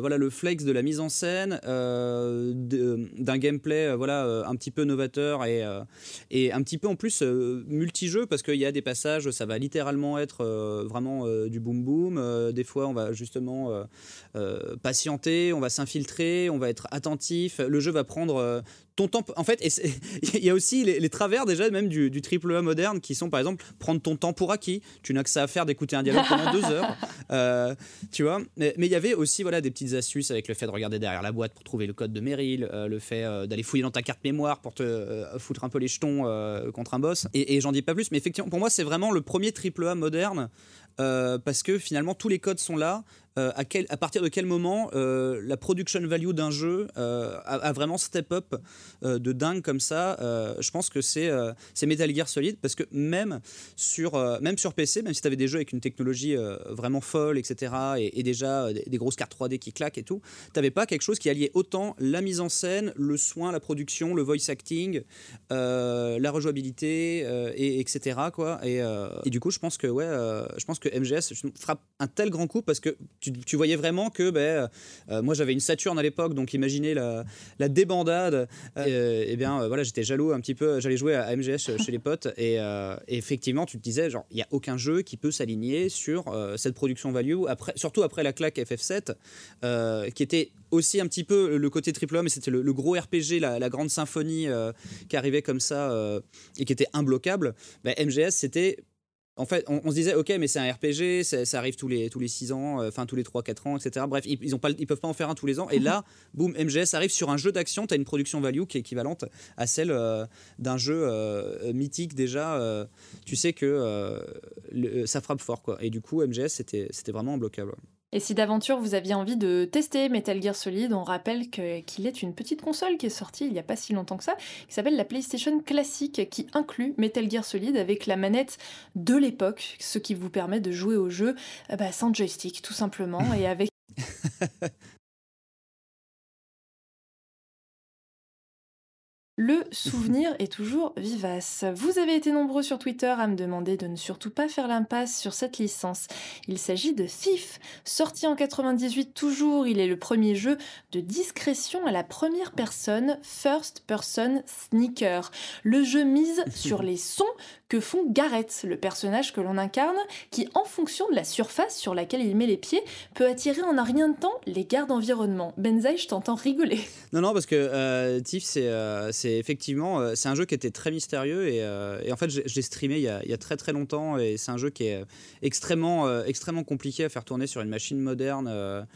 voilà, le flex de la mise en scène, d'un gameplay voilà, un petit peu novateur et, et un petit peu en plus multijeu parce qu'il y a des passages, ça va littéralement être vraiment du boom boom. des fois, on va justement patienter, on va s'infiltrer, on va être attentif jeu va prendre ton temps. En fait, il y a aussi les, travers déjà même du, du, triple A moderne qui sont par exemple prendre ton temps pour acquis. Tu n'as que ça à faire d'écouter un dialogue pendant deux heures. Euh, tu vois. Mais il y avait aussi voilà des petites astuces avec le fait de regarder derrière la boîte pour trouver le code de Meryl, euh, le fait euh, d'aller fouiller dans ta carte mémoire pour te foutre un peu les jetons contre un boss. Et, et j'en dis pas plus, mais effectivement pour moi c'est vraiment le premier triple A moderne parce que finalement tous les codes sont là. Euh, à, partir de quel moment euh, la production value d'un jeu euh, a, vraiment step up de dingue comme ça Je pense que c'est Metal Gear Solid parce que même sur, même sur PC, même si tu avais des jeux avec une technologie vraiment folle, etc., et, déjà des, grosses cartes 3D qui claquent et tout, tu n'avais pas quelque chose qui alliait autant la mise en scène, le soin, la production, le voice acting, la rejouabilité, et, etc. Quoi. Et, et, du coup, je pense que, ouais, je pense que MGS frappe un tel grand coup parce que tu, voyais vraiment que ben, euh, moi j'avais une Saturne à l'époque, donc imaginez la, débandade. Euh, et bien euh, voilà, j'étais jaloux un petit peu. J'allais jouer à MGS chez les potes et, effectivement, tu te disais genre il y a aucun jeu qui peut s'aligner sur cette production value. Après, surtout après la claque FF7, qui était aussi un petit peu le côté triple A, mais c'était le, gros RPG, la, grande symphonie qui arrivait comme ça et qui était imbloquable. Ben, MGS, c'était en fait, on, se disait, ok, mais c'est un RPG, ça arrive tous les, tous les 6 ans, euh, enfin tous les 3-4 ans, etc. Bref, ils, ne ils peuvent pas en faire un tous les ans. Et là, boum, MGS arrive sur un jeu d'action, tu as une production value qui est équivalente à celle euh, d'un jeu euh, mythique déjà. tu sais que ça frappe fort, quoi. Et du coup, MGS, c'était vraiment imbloquable. Et si d'aventure vous aviez envie de tester Metal Gear Solid, on rappelle qu'il est une petite console qui est sortie il n'y a pas si longtemps que ça, qui s'appelle la PlayStation Classique, qui inclut Metal Gear Solid avec la manette de l'époque, ce qui vous permet de jouer au jeu euh, bah, sans joystick tout simplement, et avec Le souvenir est toujours vivace. Vous avez été nombreux sur Twitter à me demander de ne surtout pas faire l'impasse sur cette licence. Il s'agit de Thief, sorti en 98 toujours, il est le premier jeu de discrétion à la première personne, first person sneaker. Le jeu mise sur les sons que font Garrett, le personnage que l'on incarne, qui en fonction de la surface sur laquelle il met les pieds, peut attirer en un rien de temps les gardes d'environnement. Benzaï, je t'entends rigoler. Non, non, parce que euh, Thief, c'est euh, effectivement euh, c'est un jeu qui était très mystérieux et, euh, et en fait, j'ai streamé il y, a, il y, a, très très longtemps et c'est un jeu qui est extrêmement, extrêmement compliqué à faire tourner sur une machine moderne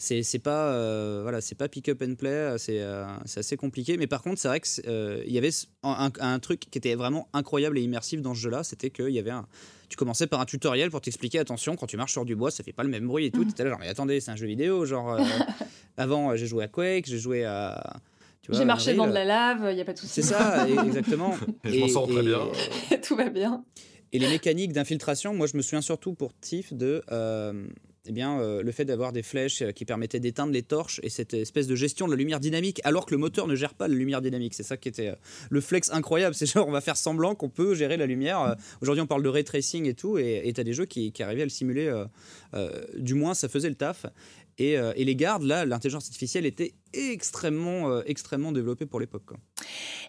c'est pas euh, voilà c'est pas pick up and play euh, euh, c'est assez compliqué mais par contre c'est vrai que il y avait un, truc qui était vraiment incroyable et immersif dans ce jeu là c'était qu'il y avait un tu commençais par un tutoriel pour t'expliquer attention quand tu marches sur du bois ça fait pas le même bruit et tout mmh. tu là genre mais attendez c'est un jeu vidéo genre avant j'ai joué à Quake j'ai joué à j'ai marché dans de la lave, il n'y a pas de souci. C'est ça, exactement. et, je m'en sors très bien. Tout va bien. Et les mécaniques d'infiltration, moi je me souviens surtout pour Tiff de eh bien, euh, le fait d'avoir des flèches euh, qui permettaient d'éteindre les torches et cette espèce de gestion de la lumière dynamique, alors que le moteur ne gère pas la lumière dynamique. C'est ça qui était euh, le flex incroyable. C'est genre, on va faire semblant qu'on peut gérer la lumière. Aujourd'hui, on parle de ray tracing et tout, et tu as des jeux qui, qui, arrivaient à le simuler. du moins, ça faisait le taf. Et, et les gardes, là, l'intelligence artificielle était extrêmement, extrêmement développée pour l'époque.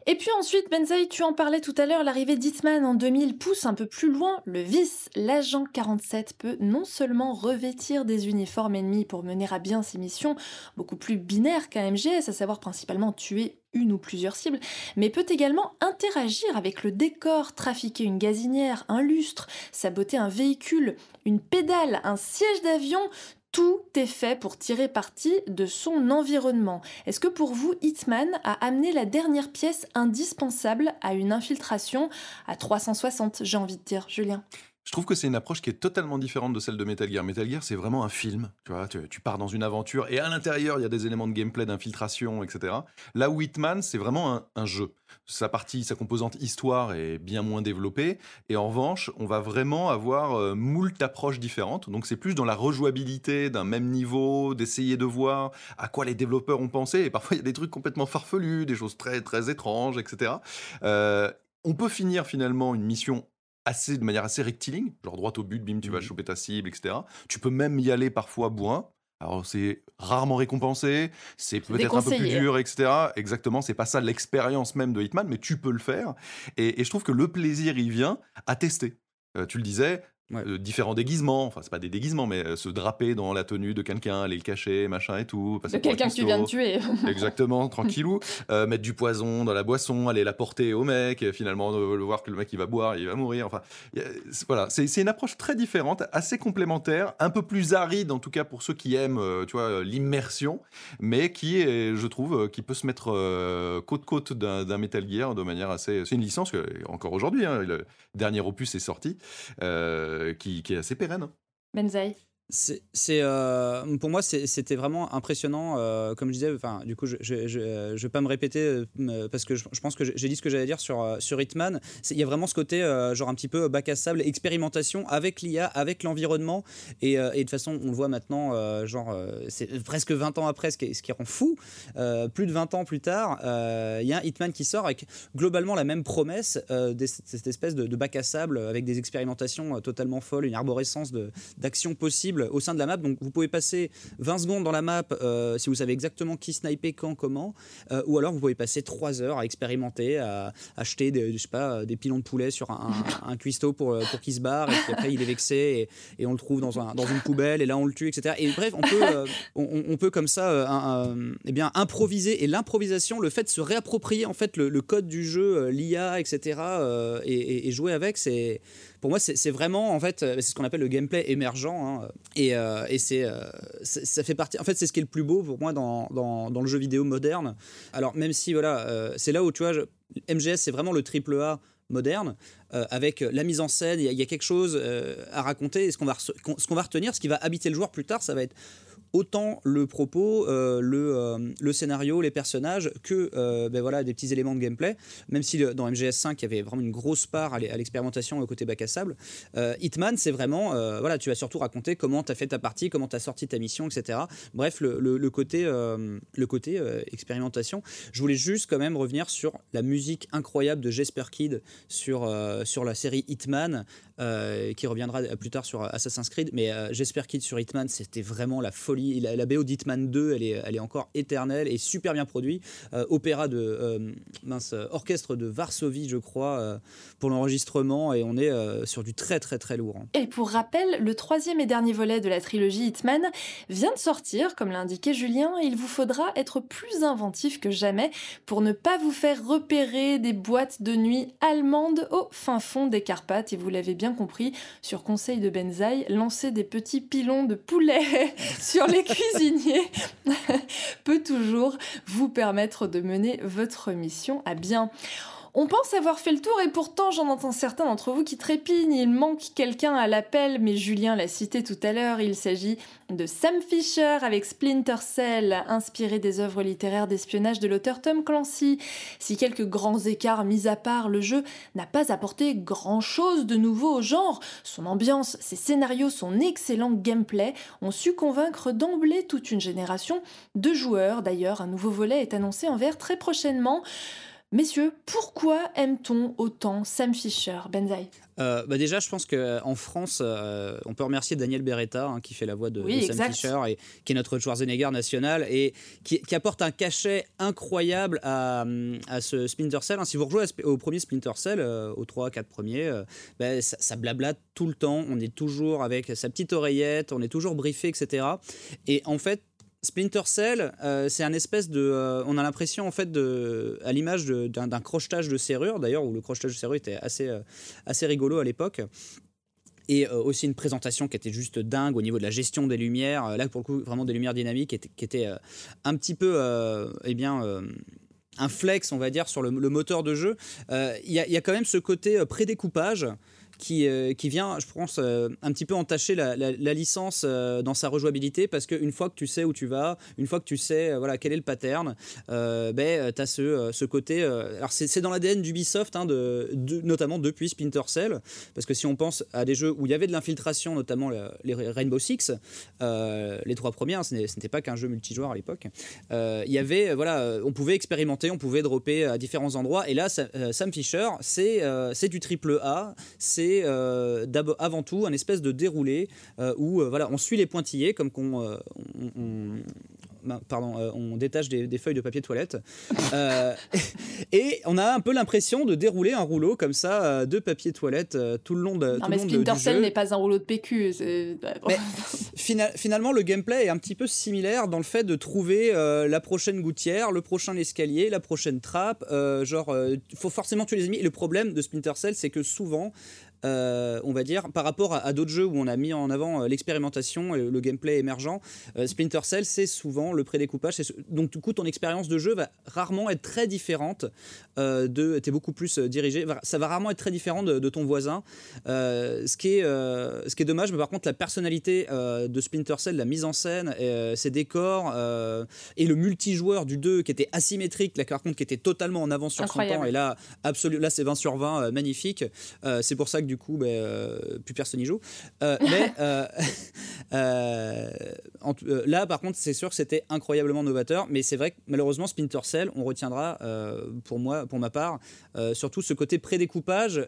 Et puis ensuite, Benzaï, tu en parlais tout à l'heure, l'arrivée d'Hitman en 2000 pousse un peu plus loin le vice. L'agent 47 peut non seulement revêtir des uniformes ennemis pour mener à bien ses missions beaucoup plus binaires qu'un MGS, à savoir principalement tuer une ou plusieurs cibles, mais peut également interagir avec le décor, trafiquer une gazinière, un lustre, saboter un véhicule, une pédale, un siège d'avion, tout est fait pour tirer parti de son environnement. Est-ce que pour vous, Hitman a amené la dernière pièce indispensable à une infiltration à 360, j'ai envie de dire, Julien? Je trouve que c'est une approche qui est totalement différente de celle de Metal Gear. Metal Gear, c'est vraiment un film. Tu vois, tu, pars dans une aventure et à l'intérieur, il y a des éléments de gameplay, d'infiltration, etc. Là où Hitman, c'est vraiment un, jeu. Sa partie, sa composante histoire est bien moins développée. Et en revanche, on va vraiment avoir euh, moult approches différentes. Donc c'est plus dans la rejouabilité d'un même niveau, d'essayer de voir à quoi les développeurs ont pensé. Et parfois, il y a des trucs complètement farfelus, des choses très, très étranges, etc. Euh, on peut finir finalement une mission assez, de manière assez rectiligne, genre droit au but, bim, tu vas mmh choper ta cible, etc. Tu peux même y aller parfois bourrin. Alors c'est rarement récompensé, c'est peut-être un peu plus dur, etc. Exactement, c'est pas ça l'expérience même de Hitman, mais tu peux le faire. Et, je trouve que le plaisir, il vient à tester. Euh, tu le disais, différents déguisements, enfin c'est pas des déguisements, mais se draper dans la tenue de quelqu'un, aller le cacher, machin et tout. De quelqu'un que tu viens de tuer. Exactement, tranquillou. mettre du poison dans la boisson, aller la porter au mec, et finalement le voir que le mec il va boire, il va mourir. Enfin, voilà, c'est une approche très différente, assez complémentaire, un peu plus aride en tout cas pour ceux qui aiment, tu vois, l'immersion, mais qui est, je trouve, qui peut se mettre côte côte d'un Metal Gear de manière assez. C'est une licence que encore aujourd'hui, hein, le dernier opus est sorti, euh, qui, qui, est assez pérenne. Hein. Benzaï c'est euh, pour moi c'était vraiment impressionnant euh, comme je disais enfin du coup je, je, je, vais pas me répéter euh, parce que je, pense que j'ai dit ce que j'allais dire sur sur Hitman. Il y a vraiment ce côté genre un petit peu bac à sable expérimentation avec l'IA avec l'environnement. Et, et, de façon on le voit maintenant genre c'est presque 20 ans après ce qui, ce qui rend fou. Plus de 20 ans plus tard il y a un Hitman qui sort avec globalement la même promesse de cette espèce de, de, bac à sable avec des expérimentations totalement folles une arborescence d'action au sein de la map. Donc vous pouvez passer 20 secondes dans la map euh, si vous savez exactement qui sniper, quand, comment. Euh, ou alors vous pouvez passer 3 heures à expérimenter, à acheter des, je sais pas, des pilons de poulet sur un, un, cuistot pour, euh, pour qu'il se barre. Et puis après il est vexé et, on le trouve dans, un, dans, une poubelle et là on le tue, etc. Et bref, on peut, on, peut comme ça eh bien, improviser. Et l'improvisation, le fait de se réapproprier en fait le, code du jeu, l'IA, etc. Et, et jouer avec, c'est pour moi, c'est vraiment, en fait, euh, c'est ce qu'on appelle le gameplay émergent. Hein. et, euh, et c'est, euh, ça fait partie. En fait, c'est ce qui est le plus beau pour moi dans, dans, le jeu vidéo moderne. Alors, même si, voilà, c'est là où, tu vois, MGS, c'est vraiment le triple A moderne, avec la mise en scène, il y, a quelque chose à raconter. Et ce qu'on va, ce qu'on va retenir, ce qui va habiter le joueur plus tard, ça va être autant le propos, euh, le, euh, le, scénario, les personnages, que euh, ben voilà, des petits éléments de gameplay. Même si dans MGS5, il y avait vraiment une grosse part à l'expérimentation au côté bac à sable. Hitman, c'est vraiment, voilà, tu vas surtout raconter comment tu as fait ta partie, comment tu as sorti ta mission, etc. Bref, le, côté, le côté expérimentation. Je voulais juste quand même revenir sur la musique incroyable de Jesper Kid sur, sur la série Hitman. Qui reviendra plus tard sur Assassin's Creed. Mais Jesper Kid sur Hitman, c'était vraiment la folie la, la BO d'Hitman 2, elle est, elle est encore éternelle et super bien produite. Euh, opéra de euh, mince, orchestre de Varsovie, je crois, euh, pour l'enregistrement et on est sur du très très très lourd. Hein. Et pour rappel, le troisième et dernier volet de la trilogie Hitman vient de sortir, comme l'indiquait Julien. Il vous faudra être plus inventif que jamais pour ne pas vous faire repérer des boîtes de nuit allemandes au fin fond des Carpates. Et vous l'avez bien compris, sur conseil de Benzaï, lancer des petits pilons de poulet sur les cuisiniers peut toujours vous permettre de mener votre mission à bien. On pense avoir fait le tour et pourtant j'en entends certains d'entre vous qui trépignent. Il manque quelqu'un à l'appel, mais Julien l'a cité tout à l'heure. Il s'agit de Sam Fisher avec Splinter Cell, inspiré des œuvres littéraires d'espionnage de l'auteur Tom Clancy. Si quelques grands écarts mis à part, le jeu n'a pas apporté grand chose de nouveau au genre. Son ambiance, ses scénarios, son excellent gameplay ont su convaincre d'emblée toute une génération de joueurs. D'ailleurs, un nouveau volet est annoncé en vert très prochainement. Messieurs, pourquoi aime-t-on autant Sam Fisher, Benzaï? Euh, bah déjà, je pense qu'en France, euh, on peut remercier Daniel Beretta, hein, qui fait la voix de, Sam Fisher, et qui est notre Schwarzenegger national, et qui, apporte un cachet incroyable à, ce Splinter Cell. Hein. si vous rejouez au premier Splinter Cell, euh, aux 3-4 premiers, bah, ça, ça blablate tout le temps. On est toujours avec sa petite oreillette, on est toujours briefé, etc. Et en fait, Splinter Cell, euh, c'est un espèce de. Euh, on a l'impression, en fait, de, à l'image d'un crochetage de serrure, d'ailleurs, où le crochetage de serrure était assez, euh, assez rigolo à l'époque. Et aussi une présentation qui était juste dingue au niveau de la gestion des lumières. là, pour le coup, vraiment des lumières dynamiques qui étaient, un petit peu. eh bien un flex, on va dire, sur le, moteur de jeu. Il y, y, a quand même ce côté prédécoupage qui, euh, qui vient, je pense, euh, un petit peu entacher la, licence euh, dans sa rejouabilité parce qu'une fois que tu sais où tu vas, une fois que tu sais voilà, quel est le pattern, ben, tu as ce, côté. alors, c'est dans l'ADN d'Ubisoft, hein, notamment depuis Splinter Cell, parce que si on pense à des jeux où il y avait de l'infiltration, notamment les Rainbow Six, les trois premiers, hein, ce n'était pas qu'un jeu multijoueur à l'époque, il y avait, voilà, on pouvait expérimenter, on pouvait dropper à différents endroits, et là, Sam Fisher, c'est du triple A, c'est euh, avant tout un espèce de déroulé euh, où euh, voilà, on suit les pointillés comme qu'on pardon, on détache des, feuilles de papier toilette. et on a un peu l'impression de dérouler un rouleau comme ça de papier toilette tout le long de. Non, mais Splinter Cell n'est pas un rouleau de PQ. Mais, finalement, le gameplay est un petit peu similaire dans le fait de trouver la prochaine gouttière, le prochain escalier, la prochaine trappe. genre, il faut forcément tuer les ennemis. Et le problème de Splinter Cell, c'est que souvent, euh, on va dire, par rapport à, d'autres jeux où on a mis en avant euh, l'expérimentation et le, gameplay émergent, euh, Splinter Cell, c'est souvent le prédécoupage. Donc, du coup, ton expérience de jeu va rarement être très différente de. Tu es beaucoup plus dirigé. Ça va rarement être très différent de, ton voisin. ce, qui est, ce qui est dommage, mais par contre, la personnalité de Splinter Cell, la mise en scène, ses décors et le multijoueur du 2 qui était asymétrique, là, par contre, qui était totalement en avance sur son temps. Et là, absolument, là c'est 20 sur 20, magnifique. c'est pour ça que du coup, ben, euh, plus personne n'y joue. Euh, mais euh, là, par contre, c'est sûr que c'était incroyablement novateur. Mais c'est vrai que malheureusement, Splinter Cell, on retiendra pour moi, pour ma part, surtout ce côté prédécoupage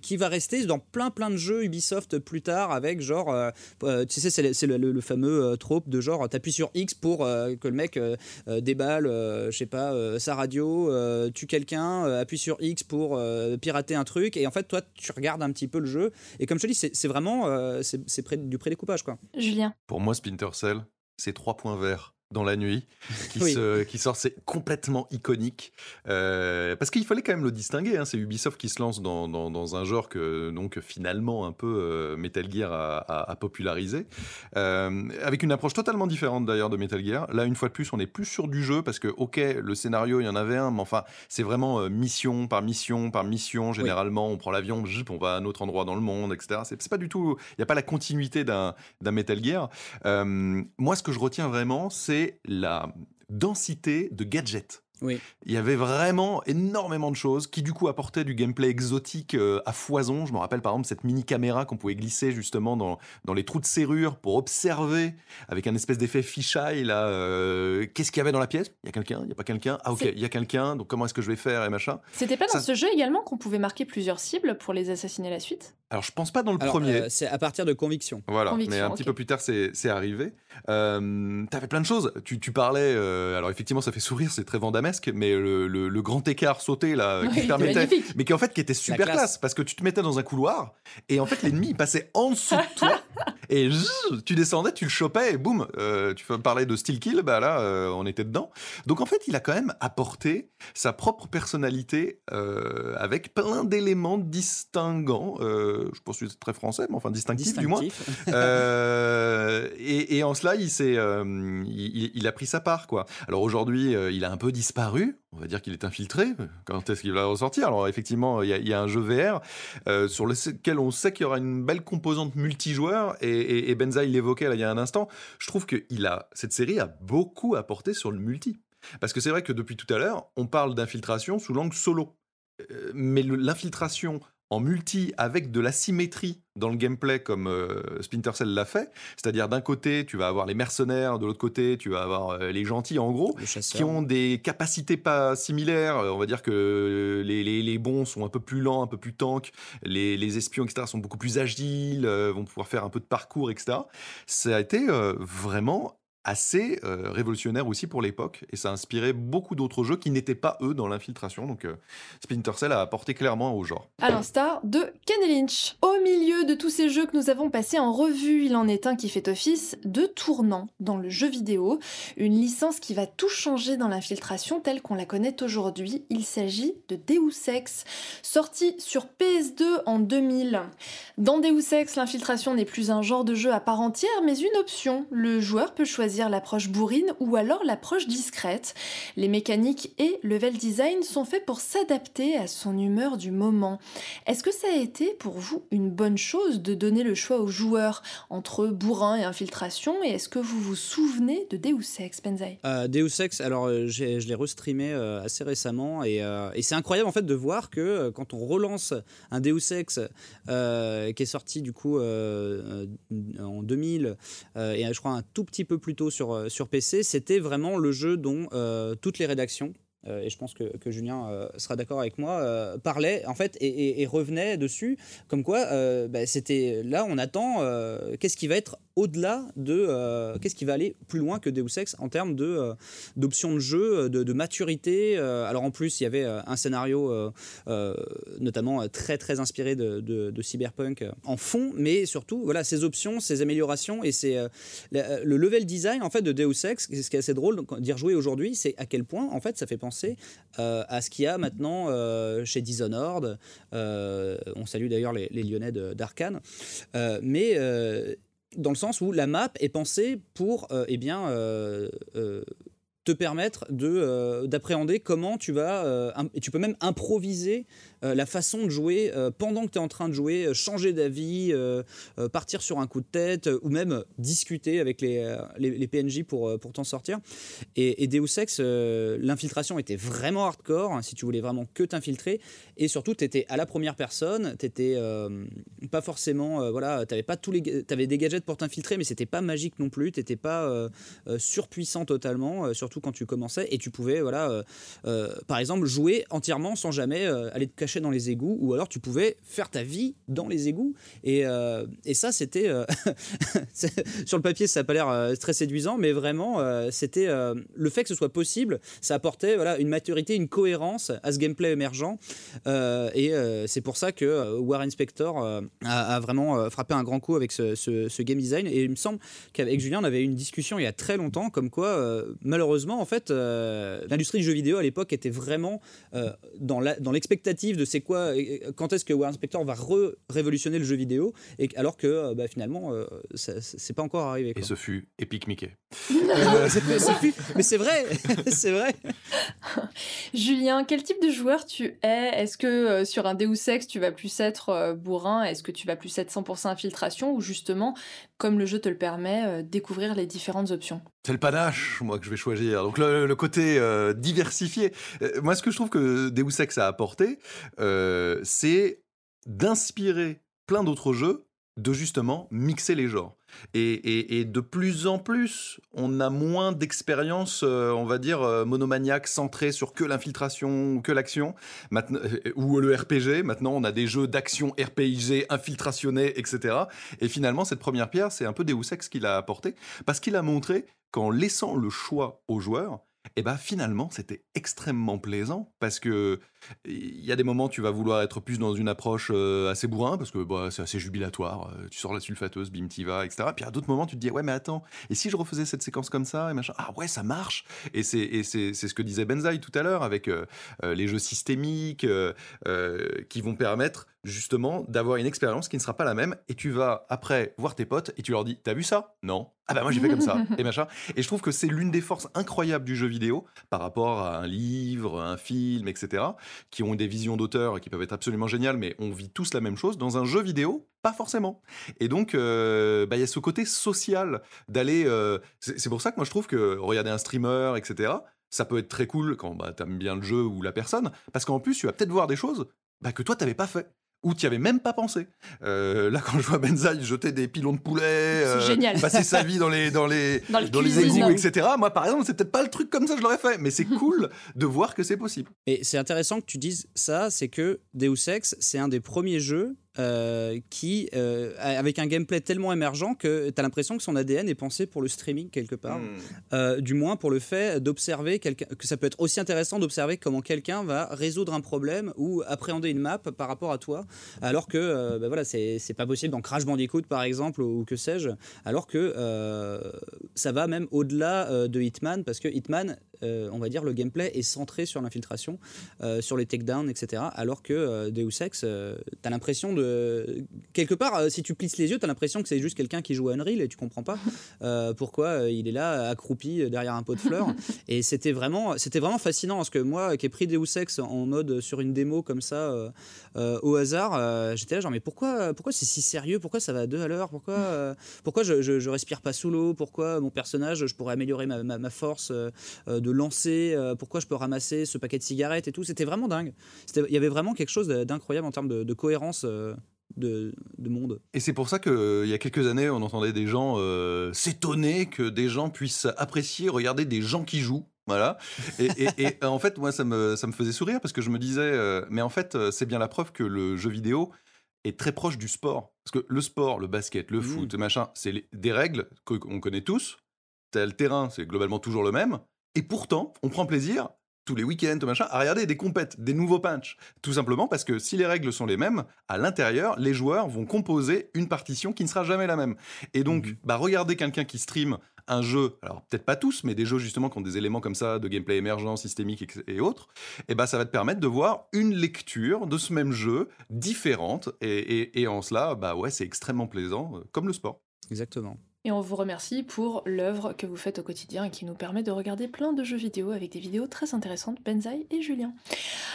qui va rester dans plein plein de jeux Ubisoft plus tard avec genre, tu sais, c'est le, fameux trope de genre, t'appuies sur X pour que le mec déballe, je sais pas, sa radio, tue quelqu'un, appuie sur X pour pirater un truc. Et en fait, toi, tu regardes un petit peu le jeu. Et comme je te dis, c'est vraiment euh, c'est près, du prédécoupage. Quoi. Julien Pour moi, Splinter Cell, c'est trois points verts dans la nuit qui, se, qui sort, c'est complètement iconique. Euh, parce qu'il fallait quand même le distinguer, hein, c'est Ubisoft qui se lance dans, dans, un genre que donc finalement un peu euh, Metal Gear a, a, popularisé, euh, avec une approche totalement différente d'ailleurs de Metal Gear. Là, une fois de plus, on est plus sur du jeu parce que ok, le scénario il y en avait un, mais enfin c'est vraiment mission par mission par mission. Généralement, on prend l'avion, on va à un autre endroit dans le monde, etc. C'est pas du tout, il n'y a pas la continuité d'un Metal Gear. moi, ce que je retiens vraiment, c'est la densité de gadgets. Oui. Il y avait vraiment énormément de choses qui du coup apportaient du gameplay exotique euh, à foison. Je me rappelle par exemple cette mini caméra qu'on pouvait glisser justement dans, dans les trous de serrure pour observer avec un espèce d'effet fisheye là. Euh, qu'est-ce qu'il y avait dans la pièce? Il y a quelqu'un? Il y a pas quelqu'un? Ah ok, il y a quelqu'un. Donc comment est-ce que je vais faire et machin? C'était pas dans ce jeu également qu'on pouvait marquer plusieurs cibles pour les assassiner la suite? Alors je pense pas dans le premier. Euh, c'est à partir de conviction. Voilà, mais un petit peu plus tard c'est arrivé. Euh, T'avais plein de choses. Tu, tu parlais. alors effectivement ça fait sourire, c'est très vendamé mais le, grand écart sauté là, qui permettait, mais qui en fait qui était super classe. parce que tu te mettais dans un couloir et en fait l'ennemi il passait en dessous de toi et tu descendais, tu le chopais et boum, euh, tu parlais de steel kill, bah là euh, on était dedans. Donc en fait il a quand même apporté sa propre personnalité euh, avec plein d'éléments distinguants. Je pense que c'est très français, mais enfin distinctif, du moins. et, en cela il s'est, il, il, a pris sa part quoi. Alors aujourd'hui il a un peu disparu on va dire qu'il est infiltré. Quand est-ce qu'il va ressortir? Alors effectivement, il y, a un jeu VR euh, sur lequel on sait qu'il y aura une belle composante multijoueur et, et, Benza il l'évoquait il y a un instant. Je trouve que il a cette série a beaucoup apporté sur le multi. Parce que c'est vrai que depuis tout à l'heure, on parle d'infiltration sous l'angle solo. Euh, mais l'infiltration en multi avec de la symétrie dans le gameplay comme euh, Splinter Cell l'a fait. C'est-à-dire d'un côté, tu vas avoir les mercenaires, de l'autre côté, tu vas avoir euh, les gentils en gros, qui ont des capacités pas similaires. Euh, on va dire que les, les, bons sont un peu plus lents, un peu plus tank, les, les espions, etc., sont beaucoup plus agiles, vont pouvoir faire un peu de parcours, etc. Ça a été vraiment assez euh, révolutionnaire aussi pour l'époque et ça a inspiré beaucoup d'autres jeux qui n'étaient pas eux dans l'infiltration. Donc euh, Splinter Cell a apporté clairement au genre. À l'instar de Ken Lynch. Au milieu de tous ces jeux que nous avons passés en revue, il en est un qui fait office de tournant dans le jeu vidéo, une licence qui va tout changer dans l'infiltration telle qu'on la connaît aujourd'hui. Il s'agit de Deus Ex, sorti sur PS2 en 2000. Dans Deus Ex, l'infiltration n'est plus un genre de jeu à part entière, mais une option. Le joueur peut choisir l'approche bourrine ou alors l'approche discrète. Les mécaniques et level design sont faits pour s'adapter à son humeur du moment. Est-ce que ça a été pour vous une bonne chose de donner le choix aux joueurs entre bourrin et infiltration? Et est-ce que vous vous souvenez de Deus Ex, Benzaï? Euh, Deus Ex, alors euh, je l'ai restreamé euh, assez récemment et, et c'est incroyable en fait de voir que quand on relance un Deus Ex qui est sorti du coup en 2000 et je crois un tout petit peu plus sur, euh, sur PC, c'était vraiment le jeu dont euh, toutes les rédactions euh, et je pense que, Julien sera d'accord avec moi, parlaient en fait et, revenaient dessus, comme quoi bah, c'était là on attend qu'est-ce qui va être au-delà de qu'est-ce qui va aller plus loin que Deus Ex en termes de d'options de jeu, de, maturité. alors en plus, il y avait un scénario notamment très très inspiré de, Cyberpunk en fond, mais surtout voilà ces options, ces améliorations et c'est le level design en fait de Deus Ex. Ce qui est assez drôle d'y rejouer aujourd'hui, c'est à quel point en fait ça fait penser à ce qu'il y a maintenant chez Dishonored. on salue d'ailleurs les, les Lyonnais d'Arkane. Euh, mais euh, dans le sens où la map est pensée pour euh, eh bien, te permettre d'appréhender comment tu vas, et tu peux même improviser euh, la façon de jouer euh, pendant que tu es en train de jouer, euh, changer d'avis, partir sur un coup de tête ou même discuter avec les, les, PNJ pour, pour t'en sortir. Et, et Deus Ex, l'infiltration était vraiment hardcore hein, si tu voulais vraiment que t'infiltrer. Et surtout, tu étais à la première personne, tu pas forcément, voilà, tu pas tous les. avais des gadgets pour t'infiltrer, mais c'était pas magique non plus, tu pas surpuissant totalement, surtout quand tu commençais. Et tu pouvais, voilà, par exemple, jouer entièrement sans jamais aller te cacher dans les égouts, ou alors tu pouvais faire ta vie dans les égouts. Et, euh, et ça, c'était. Euh, sur le papier, ça n'a pas l'air euh, très séduisant, mais vraiment, c'était. le fait que ce soit possible, ça apportait voilà, une maturité, une cohérence à ce gameplay émergent. et c'est pour ça que War Inspector a, vraiment frappé un grand coup avec ce, ce, game design. Et il me semble qu'avec Julien, on avait eu une discussion il y a très longtemps, comme quoi, malheureusement, en fait, l'industrie du jeu vidéo à l'époque était vraiment dans l'expectative de c'est quoi, quand est-ce que War Inspector va révolutionner le jeu vidéo, et alors que euh, bah, finalement, euh, c'est pas encore arrivé. Et ce fut Epic Mickey. Euh, mais c'est vrai, c'est vrai. Julien, quel type de joueur tu es? Est-ce que sur un Deus Ex, tu vas plus être bourrin? Est-ce que tu vas plus être 100% infiltration? Ou justement, comme le jeu te le permet, découvrir les différentes options C'est le panache, moi, que je vais choisir. Donc le, côté diversifié. moi, ce que je trouve que Deus Ex a apporté, euh, c'est d'inspirer plein d'autres jeux de justement mixer les genres. Et, de plus en plus, on a moins d'expériences, euh, on va dire, euh, monomaniaques, centrées sur que l'infiltration ou que l'action, ou le RPG. Maintenant, on a des jeux d'action RPG, infiltrationnés, etc. Et finalement, cette première pierre, c'est un peu Deus Ex qu'il a apporté, parce qu'il a montré qu'en laissant le choix aux joueurs, et bah finalement c'était extrêmement plaisant parce que il y a des moments où tu vas vouloir être plus dans une approche euh, assez bourrin parce que bah, c'est assez jubilatoire, euh, tu sors la sulfateuse, bim t'y vas, etc. Puis à d'autres moments tu te dis ouais mais attends et si je refaisais cette séquence comme ça et machin? Ah ouais ça marche. Et c'est ce que disait Benzaï tout à l'heure avec euh, les jeux systémiques qui vont permettre justement d'avoir une expérience qui ne sera pas la même et tu vas après voir tes potes et tu leur dis t'as vu ça? Non. Ah bah moi j'ai fait comme ça. Et machin et je trouve que c'est l'une des forces incroyables du jeu vidéo par rapport à un livre un film etc qui ont des visions d'auteur qui peuvent être absolument géniales mais on vit tous la même chose dans un jeu vidéo pas forcément. Et donc euh, bah, il y a ce côté social d'aller euh, c'est pour ça que moi je trouve que regarder un streamer etc ça peut être très cool quand bah, t'aimes bien le jeu ou la personne, parce qu'en plus, tu vas peut-être voir des choses bah, que toi, t'avais pas fait où tu n'y avais même pas pensé. Euh, là, quand je vois Benzaï jeter des pilons de poulet, euh, passer sa vie dans les, dans les, dans les, égouts, etc. Moi, par exemple, c'est peut-être pas le truc comme ça que je l'aurais fait, mais c'est cool de voir que c'est possible. Et c'est intéressant que tu dises ça, c'est que Deus Ex, c'est un des premiers jeux euh, qui, euh, avec un gameplay tellement émergent que tu as l'impression que son ADN est pensé pour le streaming quelque part. Hmm. Euh, du moins pour le fait d'observer, que ça peut être aussi intéressant d'observer comment quelqu'un va résoudre un problème ou appréhender une map par rapport à toi, alors que bah voilà, c'est pas possible dans Crash Bandicoot par exemple ou, que sais-je, alors que ça va même au-delà de Hitman parce que Hitman, on va dire, le gameplay est centré sur l'infiltration, sur les takedowns, etc. Alors que Deus Ex, tu as l'impression de euh, quelque part, euh, si tu plisses les yeux, tu as l'impression que c'est juste quelqu'un qui joue à Unreal et tu comprends pas euh, pourquoi il est là accroupi derrière un pot de fleurs. et c'était vraiment, c'était vraiment fascinant parce que moi, qui ai pris Deus Ex en mode sur une démo comme ça au hasard, j'étais là genre mais pourquoi, pourquoi c'est si sérieux? Pourquoi ça va à deux à l'heure Pourquoi, pourquoi je, je, respire pas sous l'eau? Pourquoi mon personnage, je pourrais améliorer ma, ma, force de lancer Pourquoi je peux ramasser ce paquet de cigarettes et tout? C'était vraiment dingue. Il y avait vraiment quelque chose d'incroyable en termes de, de cohérence de, monde. Et c'est pour ça qu'il euh, y a quelques années, on entendait des gens euh, s'étonner que des gens puissent apprécier, regarder des gens qui jouent. Voilà. Et, en fait, moi, ça me, ça me faisait sourire parce que je me disais, euh, mais en fait, c'est bien la preuve que le jeu vidéo est très proche du sport. Parce que le sport, le basket, le Mmh. foot, machin, c'est des règles qu'on connaît tous. Tel terrain, c'est globalement toujours le même. Et pourtant, on prend plaisir tous les week-ends, machin, à regarder des compètes, des nouveaux patchs. Tout simplement parce que si les règles sont les mêmes, à l'intérieur, les joueurs vont composer une partition qui ne sera jamais la même. Et donc, Mhm. bah, regarder quelqu'un qui stream un jeu, alors peut-être pas tous, mais des jeux justement qui ont des éléments comme ça de gameplay émergent, systémique et, autres, et bah ça va te permettre de voir une lecture de ce même jeu différente. Et, et- et en cela, bah ouais, c'est extrêmement plaisant, euh, comme le sport. Exactement. Et on vous remercie pour l'œuvre que vous faites au quotidien et qui nous permet de regarder plein de jeux vidéo avec des vidéos très intéressantes, Benzaï et Julien.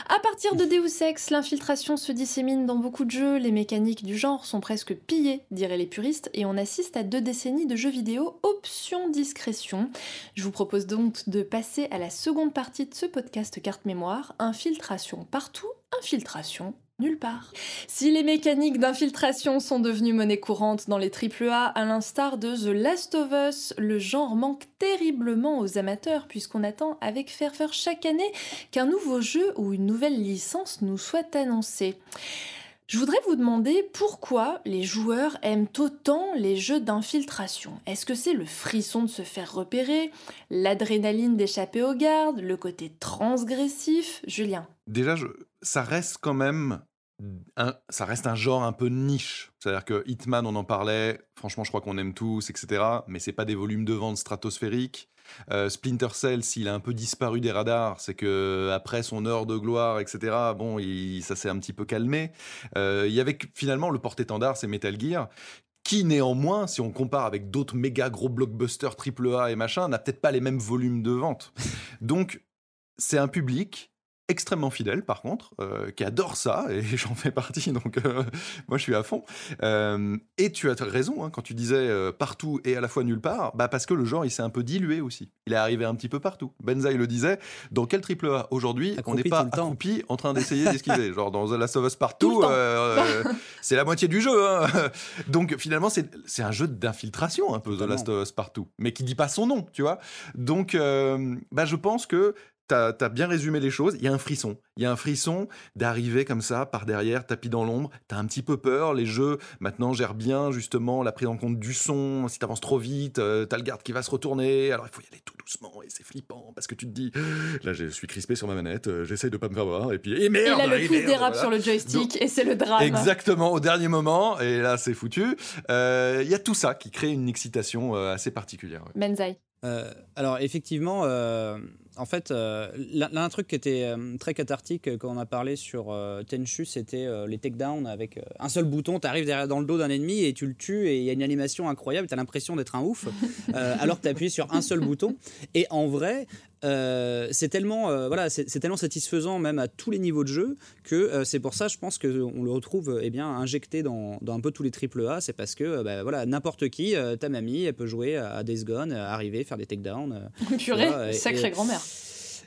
À partir de Deus Ex, l'infiltration se dissémine dans beaucoup de jeux, les mécaniques du genre sont presque pillées, diraient les puristes, et on assiste à deux décennies de jeux vidéo option discrétion. Je vous propose donc de passer à la seconde partie de ce podcast carte mémoire, infiltration partout, infiltration nulle part. Si les mécaniques d'infiltration sont devenues monnaie courante dans les AAA, à l'instar de The Last of Us, le genre manque terriblement aux amateurs puisqu'on attend avec ferveur chaque année qu'un nouveau jeu ou une nouvelle licence nous soit annoncé. Je voudrais vous demander pourquoi les joueurs aiment autant les jeux d'infiltration. Est-ce que c'est le frisson de se faire repérer, l'adrénaline d'échapper aux gardes, le côté transgressif? Julien Déjà, je- ça reste quand même ça reste un genre un peu niche. C'est-à-dire que Hitman, on en parlait, franchement, je crois qu'on aime tous, etc. Mais c'est pas des volumes de vente stratosphériques. Euh, Splinter Cell, s'il a un peu disparu des radars, c'est que après son heure de gloire, etc. Bon, ça s'est un petit peu calmé. Euh, Il y avait finalement le porte-étendard, c'est Metal Gear, qui néanmoins, si on compare avec d'autres méga gros blockbusters AAA et machin, n'a peut-être pas les mêmes volumes de vente. Donc, c'est un public extrêmement fidèle par contre, euh, qui adore ça, et j'en fais partie, donc euh, moi je suis à fond. Euh, et tu as raison hein, quand tu disais partout et à la fois nulle part, bah parce que le genre il s'est un peu dilué aussi. Il est arrivé un petit peu partout. Benzaï le disait, dans quel triple A aujourd'hui on n'est pas accroupi en train d'essayer d'esquiver Genre dans The Last of Us Tout partout, c'est la moitié du jeu. hein. Donc finalement c'est un jeu d'infiltration un peu The. Last of Us partout, mais qui dit pas son nom, tu vois. Donc bah, je pense que T'as as bien résumé les choses. Il y a un frisson. Il y a un frisson d'arriver comme ça, par derrière, tapis dans l'ombre. T'as un petit peu peur. Les jeux, maintenant, gèrent bien, justement, la prise en compte du son. Si t'avances trop vite, euh, t'as le garde qui va se retourner. Alors, il faut y aller tout doucement et c'est flippant parce que tu te dis, là, je suis crispé sur ma manette, euh, j'essaye de pas me faire voir. Et puis, et Et merde là, le et pouce merde, dérape voilà. sur le joystick Donc- et c'est le drame. Exactement, au dernier moment. Et là, c'est foutu. Euh, Il y a tout ça qui crée une excitation euh, assez particulière. ouais. Benzaï. Euh, alors effectivement, euh, en fait, euh, l'un truc qui était euh, très cathartique euh, quand on a parlé sur Tenchu, c'était les takedowns avec un seul bouton, tu arrives derrière dans le dos d'un ennemi et tu le tues et il y a une animation incroyable, tu as l'impression d'être un ouf, alors que tu appuies sur un seul bouton. Et en vrai, euh, c'est tellement, euh, voilà, c'est tellement satisfaisant même à tous les niveaux de jeu que euh, c'est pour ça, je pense qu'on le retrouve eh bien injecté dans, dans un peu tous les triple A. C'est parce que bah, voilà, n'importe qui, ta mamie, elle peut jouer à Days Gone, arriver, faire des takedowns. Purée, vois, et- sacrée grand-mère.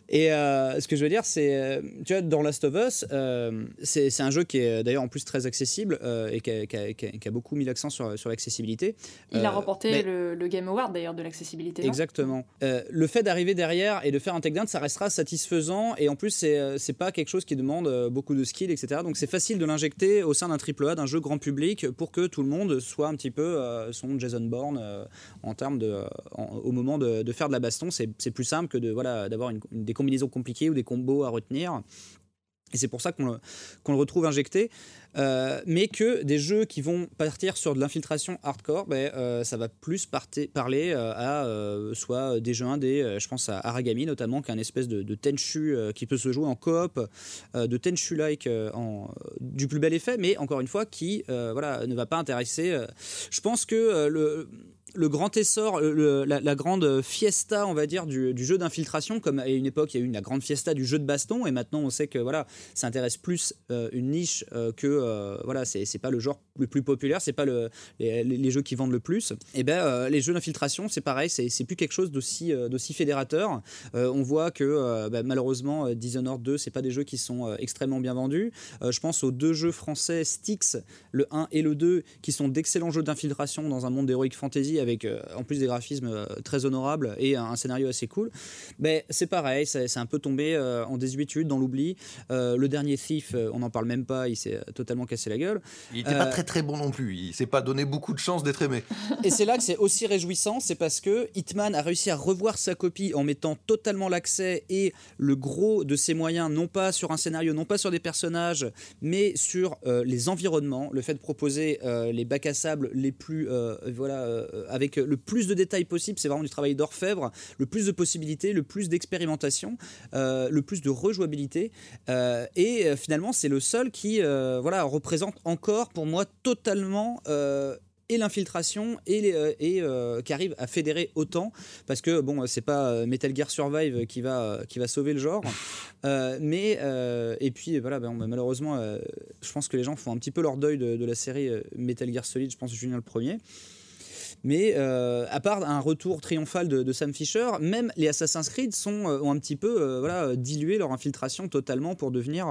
Et euh, ce que je veux dire, c'est, euh, tu vois, dans Last of Us, euh, c'est un jeu qui est d'ailleurs en plus très accessible euh, et qui a, qui a- qui a- qui a beaucoup mis l'accent sur, sur l'accessibilité. Il a remporté mais- le, le Game Award d'ailleurs de l'accessibilité. Exactement. Le fait d'arriver derrière et de faire un takedown, ça restera satisfaisant et en plus c'est c'est pas quelque chose qui demande beaucoup de skill, etc. Donc c'est facile de l'injecter au sein d'un triple A, d'un jeu grand public, pour que tout le monde soit un petit peu son Jason Bourne en termes de, en- au moment de, de faire de la baston. C'est c'est plus simple que de voilà d'avoir une- une- combinaisons compliquées ou des combos à retenir. Et c'est pour ça qu'on le, retrouve injecté. Euh, mais que des jeux qui vont partir sur de l'infiltration hardcore, euh, ça va plus parler euh, à soit des jeux indés, je pense à Aragami notamment, qui est un espèce de, de Tenchu qui peut se jouer en coop, de Tenchu-like en- du plus bel effet, mais encore une fois, qui voilà, ne va pas intéresser. je pense que le le grand essor, le- la, grande fiesta, on va dire, du, jeu d'infiltration, comme à une époque il y a eu la grande fiesta du jeu de baston, et maintenant on sait que voilà, ça intéresse plus euh, une niche euh, que euh, voilà, c'est pas le genre le plus populaire, c'est pas le, les, jeux qui vendent le plus. Et ben euh, les jeux d'infiltration, c'est pareil, c'est plus quelque chose d'aussi euh, fédérateur. Euh, on voit que euh, bah, malheureusement euh, Dishonored 2, c'est pas des jeux qui sont euh, extrêmement bien vendus. Euh, je pense aux deux jeux français Styx, le 1 et le 2, qui sont d'excellents jeux d'infiltration dans un monde d'heroic fantasy avec en plus des graphismes très honorables et un, scénario assez cool. Mais c'est pareil, c'est un peu tombé en désuétude, dans l'oubli. le dernier Thief, on n'en parle même pas, il s'est totalement cassé la gueule. Il n'était pas très très bon non plus. Il s'est pas donné beaucoup de chance d'être aimé. Et c'est là que c'est aussi réjouissant, c'est parce que Hitman a réussi à revoir sa copie en mettant totalement l'accès et le gros de ses moyens, non pas sur un scénario, non pas sur des personnages, mais sur euh, les environnements, le fait de proposer euh, les bacs à sable les plus, euh, voilà, avec le plus de détails possible, c'est vraiment du travail d'orfèvre, le plus de possibilités, le plus d'expérimentation, le plus de rejouabilité, et finalement c'est le seul qui, voilà, représente encore pour moi totalement et l'infiltration et, euh, euh, qui arrive à fédérer autant parce que bon c'est pas euh, Metal Gear Survive qui va qui va sauver le genre mais et puis voilà ben, malheureusement je pense que les gens font un petit peu leur deuil de, de la série Metal Gear Solid je pense Julien le premier mais euh, à part un retour triomphal de, Sam Fisher, même les Assassin's Creed sont, euh, ont un petit peu euh, voilà, dilué leur infiltration totalement pour devenir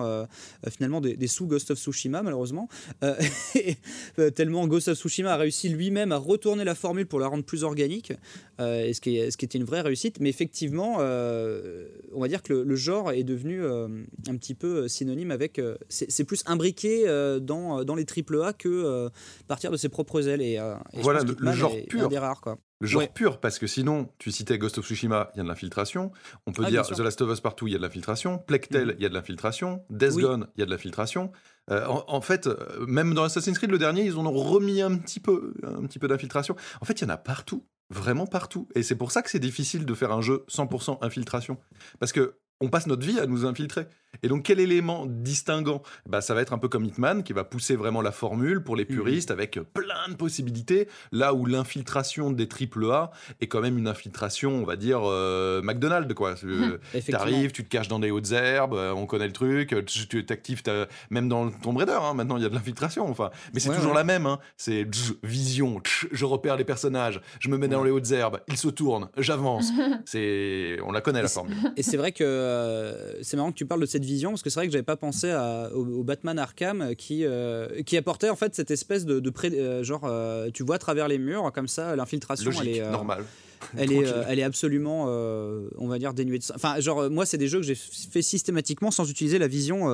finalement des, sous Ghost of Tsushima, malheureusement. tellement Ghost of Tsushima a réussi lui-même à retourner la formule pour la rendre plus organique, ce, qui est, ce qui était une vraie réussite. Mais effectivement, on va dire que le, genre est devenu un petit peu synonyme avec. c'est plus imbriqué dans, dans les AAA que partir de ses propres ailes. Et, voilà, le, genre pur. Le genre pur, parce que sinon, tu citais Ghost of Tsushima, il y a de l'infiltration. On peut ah, dire The Last of Us Partout, il y a de l'infiltration. Plectel, mm. il y a de l'infiltration. Death Gone, il y a de l'infiltration. Euh, en, fait, euh, même dans Assassin's Creed, le dernier, ils en ont remis un petit peu, un petit peu d'infiltration. En fait, il y en a partout, vraiment partout. Et c'est pour ça que c'est difficile de faire un jeu 100% infiltration. Parce que on passe notre vie à nous infiltrer. Et donc, quel élément distinguant? Bah, Ça va être un peu comme Hitman, qui va pousser vraiment la formule pour les mhm. puristes avec plein de possibilités, là où l'infiltration des AAA est quand même une infiltration, on va dire, euh, McDonald's, quoi. Euh, tu arrives, tu te caches dans des hautes herbes, euh, on connaît le truc, tu t'actives même dans Tomb Raider, hein, maintenant il y a de l'infiltration, enfin. Mais c'est toujours la même, hein. c'est vision, je repère les personnages, je me mets dans les hautes herbes, ils se tournent, j'avance. c'est, on la connaît la formule. Et c'est vrai que c'est marrant que tu parles de cette vision parce que c'est vrai que j'avais pas pensé au, Batman Arkham qui euh, qui apportait en fait cette espèce de, de euh, genre euh, tu vois à travers les murs comme ça l'infiltration elle est normal elle est, euh, elle est absolument, euh, on va dire, dénuée de. Enfin, genre, euh, moi, c'est des jeux que j'ai fait systématiquement sans utiliser la vision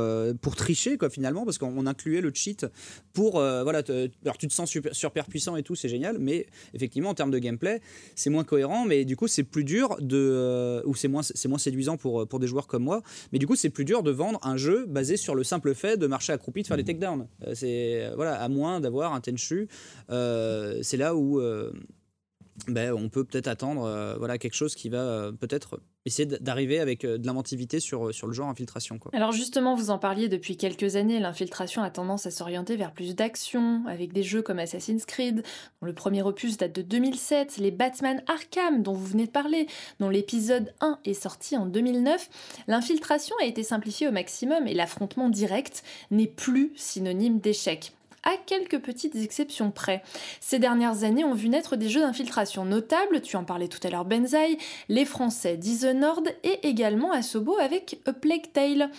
pour tricher, quoi, finalement, parce qu'on incluait le cheat pour. voilà, alors tu te sens super, super puissant et tout, c'est génial, mais effectivement, en termes de gameplay, c'est moins cohérent, mais du coup, c'est plus dur de. ou c'est moins, moins séduisant pour, pour des joueurs comme moi, mais du coup, c'est plus dur de vendre un jeu basé sur le simple fait de marcher accroupi, de faire des takedowns. c'est. voilà, à moins d'avoir un Tenchu. c'est là où ben, on peut peut-être attendre euh, voilà, quelque chose qui va euh, peut-être essayer d'arriver avec euh, de l'inventivité sur, le genre infiltration. Alors justement, vous en parliez depuis quelques années, l'infiltration a tendance à s'orienter vers plus d'action, avec des jeux comme Assassin's Creed, dont le premier opus date de 2007, les Batman Arkham, dont vous venez de parler, dont l'épisode 1 est sorti en 2009. L'infiltration a été simplifiée au maximum et l'affrontement direct n'est plus synonyme d'échec à quelques petites exceptions près. Ces dernières années ont vu naître des jeux d'infiltration notables, tu en parlais tout à l'heure Benzaï, les Français Dishonored et également Asobo avec A Plague Tale.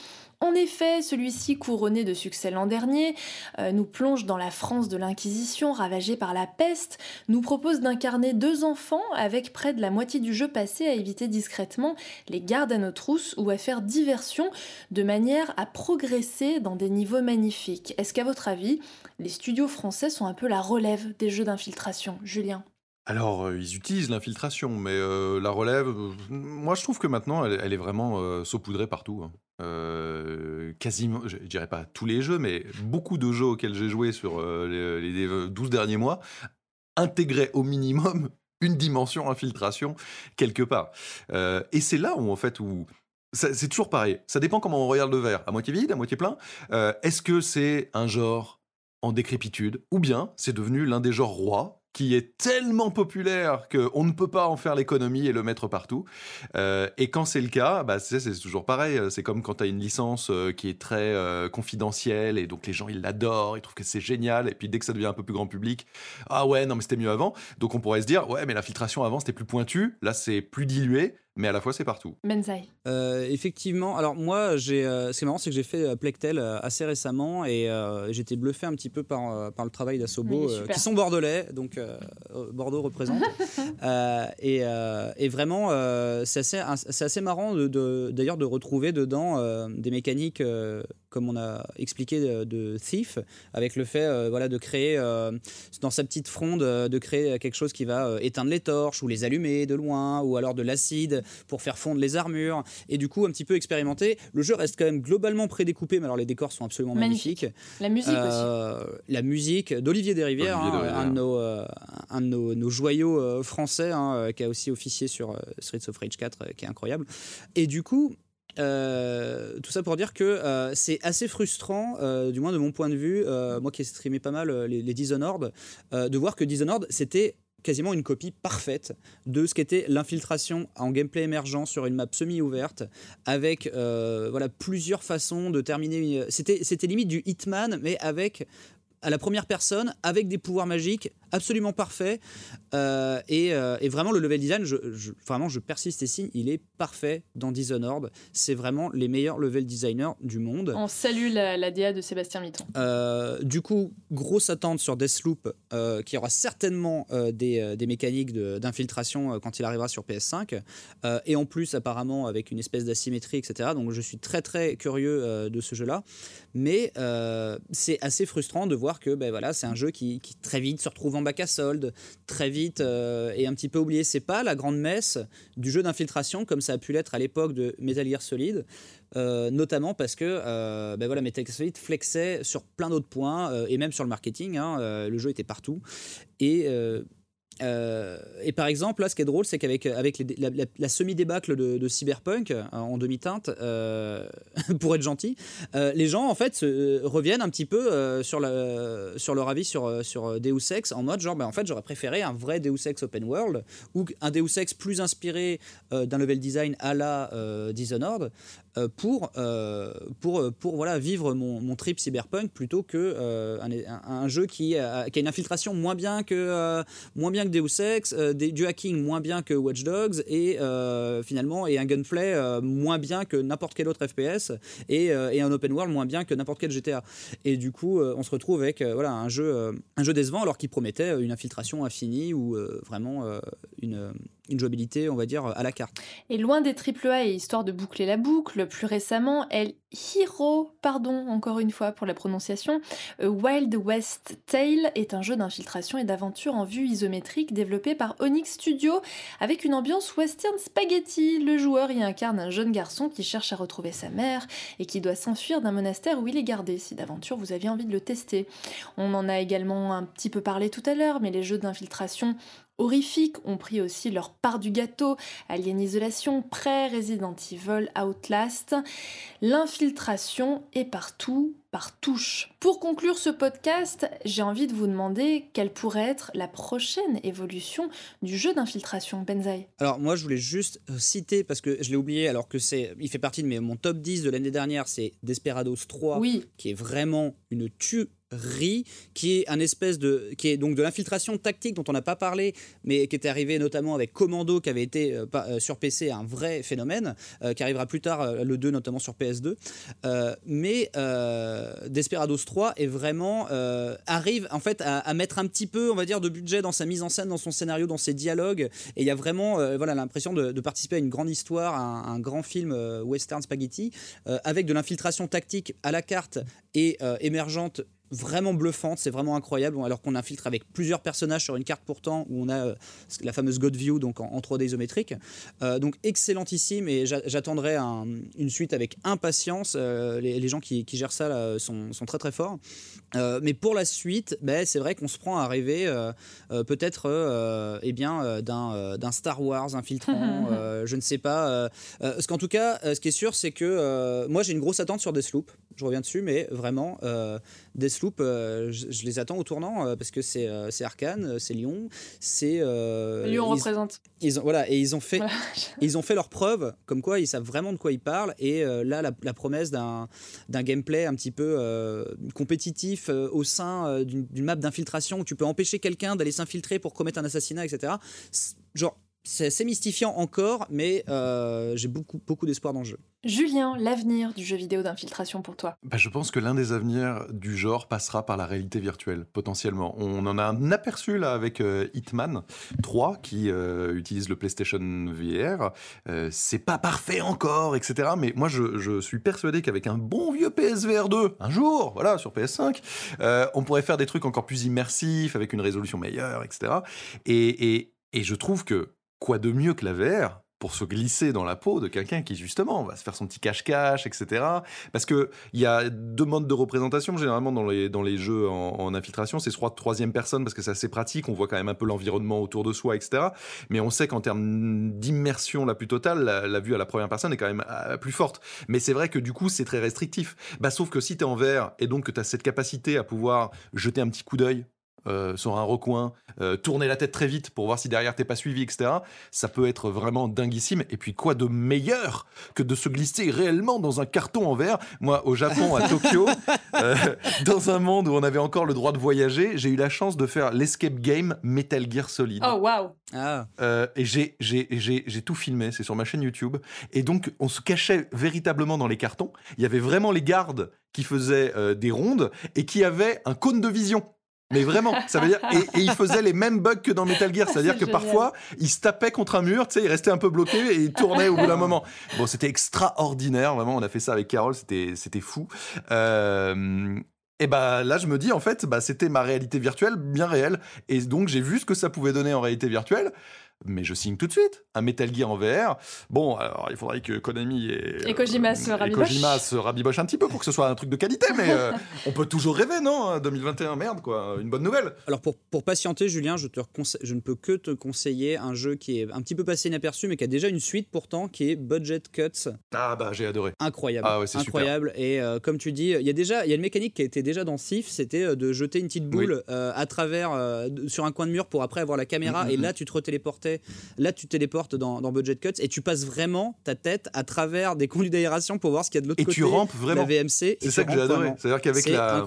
En effet, celui-ci, couronné de succès l'an dernier, euh, nous plonge dans la France de l'Inquisition ravagée par la peste, nous propose d'incarner deux enfants avec près de la moitié du jeu passé à éviter discrètement les gardes à nos trousses ou à faire diversion de manière à progresser dans des niveaux magnifiques. Est-ce qu'à votre avis, les studios français sont un peu la relève des jeux d'infiltration Julien alors, euh, ils utilisent l'infiltration, mais euh, la relève, moi je trouve que maintenant, elle, est vraiment saupoudrée partout. Hein. Euh, quasiment, je, dirais pas tous les jeux, mais beaucoup de jeux auxquels j'ai joué sur euh, les, 12 derniers mois intégraient au minimum une dimension infiltration quelque part. Euh, et c'est là où, en fait, où c'est toujours pareil. Ça dépend comment on regarde le verre, à moitié vide, à moitié plein. Est-ce que c'est un genre en décrépitude, ou bien c'est devenu l'un des genres rois qui est tellement populaire qu'on ne peut pas en faire l'économie et le mettre partout. Euh, et quand c'est le cas, bah, c'est toujours pareil. C'est comme quand tu as une licence euh, qui est très euh, confidentielle et donc les gens ils l'adorent, ils trouvent que c'est génial. Et puis dès que ça devient un peu plus grand public, ah ouais, non mais c'était mieux avant. Donc on pourrait se dire, ouais, mais l'infiltration avant c'était plus pointu, là c'est plus dilué. Mais à la fois c'est partout. Benzai. Euh, effectivement, alors moi, j'ai, euh, ce qui est marrant, c'est que j'ai fait euh, Plectel euh, assez récemment et euh, j'étais bluffé un petit peu par, par le travail d'Assobo, Oui, euh, qui sont bordelais, donc Bordeaux représente. Euh, et, euh, et vraiment, euh, c'est assez, c'est assez marrant de, de- d'ailleurs de retrouver dedans euh, des mécaniques, euh, comme on a expliqué de, de Thief, avec le fait euh, voilà, de créer euh, dans sa petite fronde, euh, de créer quelque chose qui va euh, éteindre les torches ou les allumer de loin, ou alors de l'acide pour faire fondre les armures, et du coup un petit peu expérimenter. Le jeu reste quand même globalement prédécoupé, mais alors les décors sont absolument Magnifique. magnifiques. La musique aussi. Euh, La musique d'Olivier Desrivières, Olivier hein, un de nos, euh, un de nos, nos joyaux euh, français, hein, euh, qui a aussi officié sur euh, Streets of Rage 4, euh, qui est incroyable. Et du coup, euh, tout ça pour dire que euh, c'est assez frustrant, euh, du moins de mon point de vue, moi qui ai streamé pas mal les, les Dishonored, de voir que Dishonored, c'était quasiment une copie parfaite de ce qu'était l'infiltration en gameplay émergent sur une map semi-ouverte avec voilà plusieurs façons de terminer une... c'était limite du Hitman mais avec à la première personne avec des pouvoirs magiques absolument parfaits Euh, et, euh, et vraiment le level design je, je- vraiment je persiste signe il est parfait dans Dishonored c'est vraiment les meilleurs level designers du monde On salue la, la DA de Sébastien Mitton. euh, du coup, grosse attente sur Deathloop, qui aura certainement des, des mécaniques d'infiltration quand il arrivera sur PS5. Euh, et en plus, apparemment, avec une espèce d'asymétrie, etc. Donc, je suis très, très curieux de ce jeu-là. Mais c'est assez frustrant de voir que ben, voilà, c'est un jeu qui, qui très vite se retrouve en bac à solde, très vite euh, est un petit peu oublié. C'est pas la grande messe du jeu d'infiltration comme ça a pu l'être à l'époque de Metal Gear Solid. Euh, notamment parce que euh, ben voilà, Metal Gear Solid flexait sur plein d'autres points et même sur le marketing. hein, le jeu était partout. Et, euh, euh, et par exemple, là, ce qui est drôle, c'est qu'avec avec les- la, semi-débâcle de, Cyberpunk euh, en demi-teinte, euh, pour être gentil, euh, les gens en fait reviennent un petit peu euh, sur, leur avis sur, euh, sur Deus Ex en mode genre, ben, en fait, j'aurais préféré un vrai Deus Ex open world ou un Deus Ex plus inspiré euh, d'un level design à la euh, Dishonored euh, pour, euh, pour, pour voilà, vivre mon, mon trip cyberpunk plutôt que euh, un, un- jeu qui a, qui a une infiltration moins bien que, euh, moins bien que Deus Ex, euh, des- du hacking moins bien que Watch Dogs et euh, finalement et un gunplay euh, moins bien que n'importe quel autre FPS et, euh, et un open world moins bien que n'importe quel GTA. Et du coup, euh, on se retrouve avec euh, voilà, un, jeu, euh, un jeu décevant alors qu'il promettait euh, une infiltration infinie ou euh, vraiment euh, une, une jouabilité, on va dire, à la carte. Et loin des AAA et histoire de boucler la boucle, plus récemment, El Hero, pardon encore une fois pour la prononciation, A Wild West Tale est un jeu d'infiltration et d'aventure en vue isométrique développé par Onyx Studio avec une ambiance western spaghetti. Le joueur y incarne un jeune garçon qui cherche à retrouver sa mère et qui doit s'enfuir d'un monastère où il est gardé, si d'aventure vous aviez envie de le tester. On en a également un petit peu parlé tout à l'heure, mais les jeux d'infiltration horrifiques ont pris aussi leur part du gâteau. Alien Isolation, Prêt, Resident Evil, Outlast. L'infiltration est partout, par touche. Pour conclure ce podcast, j'ai envie de vous demander quelle pourrait être la prochaine évolution du jeu d'infiltration Benzaï. Alors moi je voulais juste euh, citer parce que je l'ai oublié alors que c'est il fait partie de mes, mon top 10 de l'année dernière, c'est Desperados 3 Oui, qui est vraiment une tuerie qui est un espèce de qui est donc de l'infiltration tactique dont on n'a pas parlé mais qui était arrivé notamment avec Commando qui avait été euh, euh, sur PC un vrai phénomène euh, qui arrivera plus tard euh, le 2 notamment sur PS2 Euh, mais Desperados 3 est vraiment arrive en fait à, à mettre un petit peu on va dire de budget dans sa mise en scène dans son scénario dans ses dialogues. Et il y a vraiment voilà l'impression de, participer à une grande histoire à un, un grand film western spaghetti avec de l'infiltration tactique à la carte et émergente vraiment bluffante, c'est vraiment incroyable. Alors qu'on infiltre avec plusieurs personnages sur une carte pourtant où on a euh, la fameuse God View donc en, en 3D isométrique. Euh, donc excellentissime et j'a- j'attendrai un- une suite avec impatience. Euh, les, les gens qui, qui gèrent ça là, sont, sont très très forts. Euh, mais pour la suite, ben, c'est vrai qu'on se prend à rêver peut-être eh bien d'un Star Wars infiltrant, je ne sais pas. parce qu'en tout cas, ce qui est sûr, c'est que moi j'ai une grosse attente sur Deathloop. Je reviens dessus, mais vraiment, euh, Deathloop, euh, je, je les attends au tournant euh, parce que c'est euh, Arkane, c'est Lyon, c'est. Lyon ils- représente. ils ont, voilà, et ils ont fait, Voilà. ils ont fait leur preuve, comme quoi ils savent vraiment de quoi ils parlent. Et là, la, la promesse d'un d'un gameplay un petit peu compétitif au sein d'une map d'infiltration où tu peux empêcher quelqu'un d'aller s'infiltrer pour commettre un assassinat, etc. Genre, c'est assez mystifiant encore, mais euh, j'ai beaucoup, beaucoup d'espoir dans le jeu. Julien, l'avenir du jeu vidéo d'infiltration pour toi bah, Je pense que l'un des avenirs du genre passera par la réalité virtuelle, potentiellement. On en a un aperçu là avec euh, Hitman 3 qui euh, utilise le PlayStation VR. c'est pas parfait encore, etc. Mais moi, je, je suis persuadé qu'avec un bon vieux PSVR 2, un jour, voilà, sur PS5, on pourrait faire des trucs encore plus immersifs, avec une résolution meilleure, etc. Et, et, et je trouve que quoi de mieux que la VR pour se glisser dans la peau de quelqu'un qui justement va se faire son petit cache-cache, etc. Parce que il y a deux modes de représentation généralement dans les jeux en, infiltration, c'est soit troisième personne parce que c'est assez pratique, on voit quand même un peu l'environnement autour de soi, etc. Mais on sait qu'en termes d'immersion la plus totale, la, vue à la première personne est quand même euh, plus forte. Mais c'est vrai que du coup c'est très restrictif. Bah sauf que si tu es en VR et donc que tu as cette capacité à pouvoir jeter un petit coup d'œil euh, sur un recoin, euh, tourner la tête très vite pour voir si derrière t'es pas suivi, etc. Ça peut être vraiment dinguissime. Et puis quoi de meilleur que de se glisser réellement dans un carton en verre? Moi, au Japon, à Tokyo, euh, dans un monde où on avait encore le droit de voyager, j'ai eu la chance de faire l'escape game Metal Gear Solid. Oh waouh ah. Et j'ai tout filmé, c'est sur ma chaîne YouTube. Et donc on se cachait véritablement dans les cartons. Il y avait vraiment les gardes qui faisaient des rondes et qui avaient un cône de vision. Mais vraiment, ça veut dire. Et, il faisait les mêmes bugs que dans Metal Gear. C'est-à-dire que parfois, il se tapait contre un mur, tu sais, il restait un peu bloqué et il tournait au bout d'un moment. Bon, c'était extraordinaire, vraiment. On a fait ça avec Carole, c'était, c'était fou. Euh, et bah là, je me dis, en fait, bah, c'était ma réalité virtuelle bien réelle. Et donc, j'ai vu ce que ça pouvait donner en réalité virtuelle mais je signe tout de suite un Metal Gear en VR. Bon, alors il faudrait que Konami et, et Kojima, se, rabibochent. un petit peu pour que ce soit un truc de qualité, mais euh, on peut toujours rêver, non 2021, merde, quoi, une bonne nouvelle. Alors pour, pour patienter, Julien, je, te je ne peux que te conseiller un jeu qui est un petit peu passé inaperçu, mais qui a déjà une suite pourtant, qui est Budget Cuts. Ah bah j'ai adoré. Incroyable. Ah ouais, incroyable. Et euh, comme tu dis, il y a déjà, il y a une mécanique qui a été déjà dans Sif, c'était euh, de jeter une petite boule à travers sur un coin de mur pour après avoir la caméra, mm, mm, et mm. là tu te retéléportais Là, tu téléportes dans, dans, Budget Cuts et tu passes vraiment ta tête à travers des conduits d'aération pour voir ce qu'il y a de l'autre côté. Et tu rampes vraiment. La VMC. C'est ça que j'ai adoré. C'est-à-dire qu'avec la,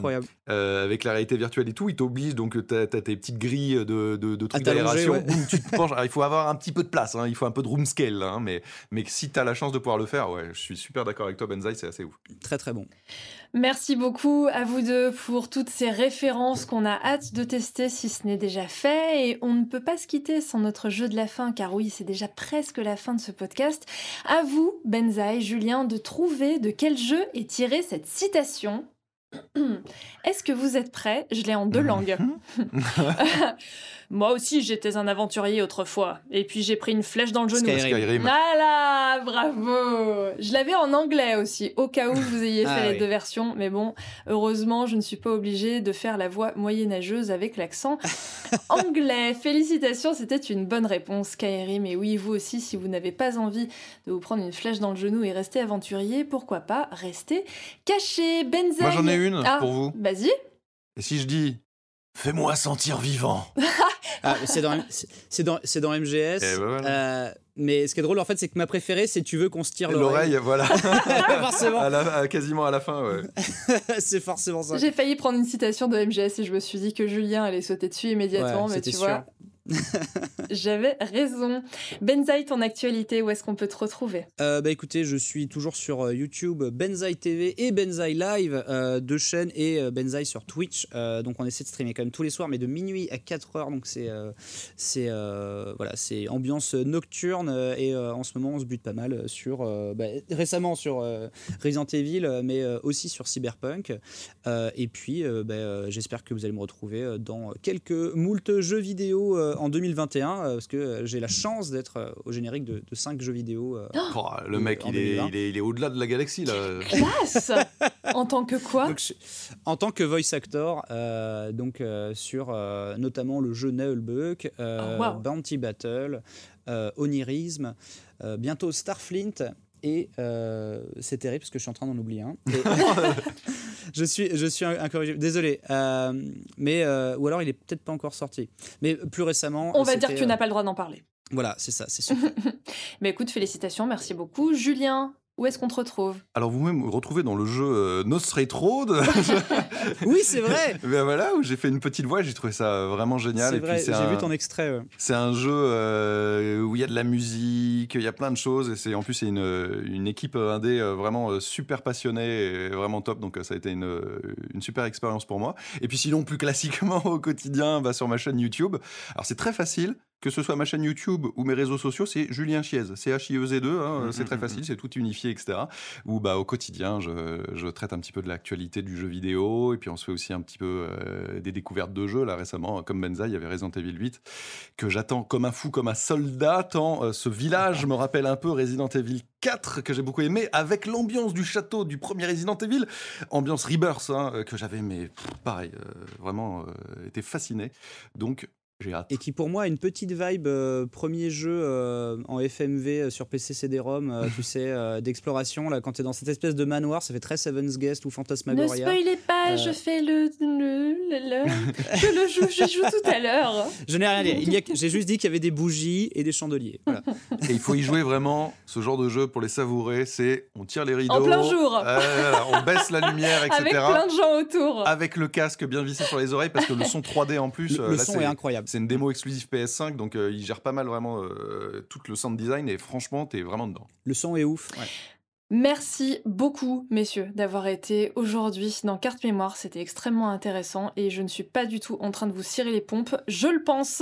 euh, avec la réalité virtuelle et tout, il t'oblige, donc tu as, tes petites grilles de, de, trucs d'aération. tu te penches. il faut avoir un petit peu de place, hein. il faut un peu de room scale. Hein. mais, mais si tu as la chance de pouvoir le faire, ouais, je suis super d'accord avec toi, Benzaï, c'est assez ouf. Très très bon. Merci beaucoup à vous deux pour toutes ces références qu'on a hâte de tester si ce n'est déjà fait. Et on ne peut pas se quitter sans notre jeu de la fin, car oui, c'est déjà presque la fin de ce podcast. À vous, Benzaï, Julien, de trouver de quel jeu est tirée cette citation. Est-ce que vous êtes prêts? Je l'ai en deux langues. Moi aussi, j'étais un aventurier autrefois. Et puis j'ai pris une flèche dans le genou. Skyrim. Ah là, bravo Je l'avais en anglais aussi, au cas où vous ayez fait ah les deux versions. Mais bon, heureusement, je ne suis pas obligée de faire la voix moyenâgeuse avec l'accent anglais. Félicitations, c'était une bonne réponse, Skyrim. Et oui, vous aussi, si vous n'avez pas envie de vous prendre une flèche dans le genou et rester aventurier, pourquoi pas rester caché? Benzaï. Moi j'en ai une ah, pour vous. Vas-y. Et si je dis Fais-moi sentir vivant. ah, c'est dans, dans, dans, MGS. Ben euh, mais ce qui est drôle, en fait, c'est que ma préférée, c'est Tu veux qu'on se tire l'oreille. L'oreille, voilà. forcément. À quasiment à la fin, ouais. c'est forcément ça. J'ai failli prendre une citation de MGS et je me suis dit que Julien allait sauter dessus immédiatement, mais tu sûr. vois. J'avais raison. Benzaï, ton actualité, où est-ce qu'on peut te retrouver? Euh, Bah écoutez, je suis toujours sur euh, YouTube, Benzaï TV et Benzaï Live, euh, deux chaînes, et Benzaï sur Twitch. donc on essaie de streamer quand même tous les soirs, mais de minuit à 4 heures. Donc c'est c'est voilà, ambiance nocturne et en ce moment on se bute pas mal sur bah, récemment sur Resident Evil, mais aussi sur Cyberpunk. et puis bah, j'espère que vous allez me retrouver dans quelques moultes jeux vidéo en 2021 euh, parce que euh, j'ai la chance d'être euh, au générique de, de 5 jeux vidéo. Oh, le mec, il est, il est, il est, au-delà de la galaxie là. Classe En tant que quoi? En tant que voice actor, donc sur notamment le jeu Nullbuck, oh, Bounty Battle, Onirism, bientôt Starflint et c'est terrible parce que je suis en train d'en oublier un. je suis, je suis incorrigible. Désolé. Euh, mais, euh, ou alors il est peut-être pas encore sorti. Mais plus récemment. On va dire que tu n'as pas le droit d'en parler. Voilà, c'est ça, c'est sûr. mais écoute, félicitations, merci beaucoup. Julien, où est-ce qu'on te retrouve? Alors vous pouvez me retrouver dans le jeu euh, No Straight Road. oui, c'est vrai. ben voilà, où j'ai fait une petite voix, j'ai trouvé ça vraiment génial. C'est vrai, j'ai vu ton extrait. C'est un jeu euh, où il y a de la musique, il y a plein de choses, et c'est en plus c'est une, une équipe indé euh, vraiment super passionnée et vraiment top. Donc ça a été une, une super expérience pour moi. Et puis sinon plus classiquement au quotidien, bah, sur ma chaîne YouTube. Alors c'est très facile que ce soit ma chaîne YouTube ou mes réseaux sociaux, c'est Julien Chiez, c h i e z 2 hein, mmh, c'est très mmh, facile, mmh. c'est tout unifié, etc. Où bah, au quotidien, je, traite un petit peu de l'actualité du jeu vidéo, et puis on se fait aussi un petit peu euh, des découvertes de jeux. Là récemment, comme Benza, il y avait Resident Evil 8, que j'attends comme un fou, comme un soldat, tant euh, ce village me rappelle un peu Resident Evil 4, que j'ai beaucoup aimé, avec l'ambiance du château du premier Resident Evil, ambiance Rebirth, hein, que j'avais, mais pareil, euh, vraiment été fasciné. Donc et qui pour moi a une petite vibe euh, premier jeu euh, en FMV euh, sur PC CD-ROM, tu sais, d'exploration. Là, quand tu es dans cette espèce de manoir, ça fait très Seven's Guest ou Phantasmagoria. Ne spoilez pas, je fais le. le, le, je le joue, je joue tout à l'heure. Je n'ai rien dit. J'ai juste dit qu'il y avait des bougies et des chandeliers. Et il faut y jouer vraiment. Ce genre de jeu, pour les savourer, c'est on tire les rideaux. En plein jour. on baisse la lumière, etc. Avec plein de gens autour. Avec le casque bien vissé sur les oreilles, parce que le son 3D en plus. Le, son est incroyable. C'est une démo exclusive PS5, donc euh, il gère pas mal vraiment euh, tout le sound design et franchement, t'es vraiment dedans. Le son est ouf. Merci beaucoup, messieurs, d'avoir été aujourd'hui dans Carte Mémoire. C'était extrêmement intéressant et je ne suis pas du tout en train de vous cirer les pompes, je le pense.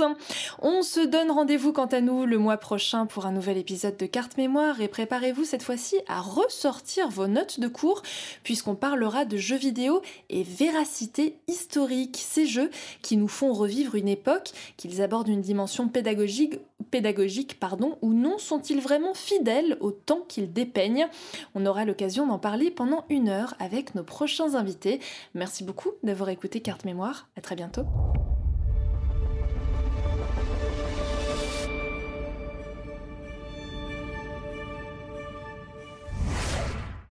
On se donne rendez-vous quant à nous le mois prochain pour un nouvel épisode de Carte Mémoire et préparez-vous cette fois-ci à ressortir vos notes de cours puisqu'on parlera de jeux vidéo et véracité historique. Ces jeux qui nous font revivre une époque, qu'ils abordent une dimension pédagogique, pédagogique pardon, ou non, sont-ils vraiment fidèles au temps qu'ils dépeignent? On aura l'occasion d'en parler pendant une heure avec nos prochains invités. Merci beaucoup d'avoir écouté Carte Mémoire. À très bientôt.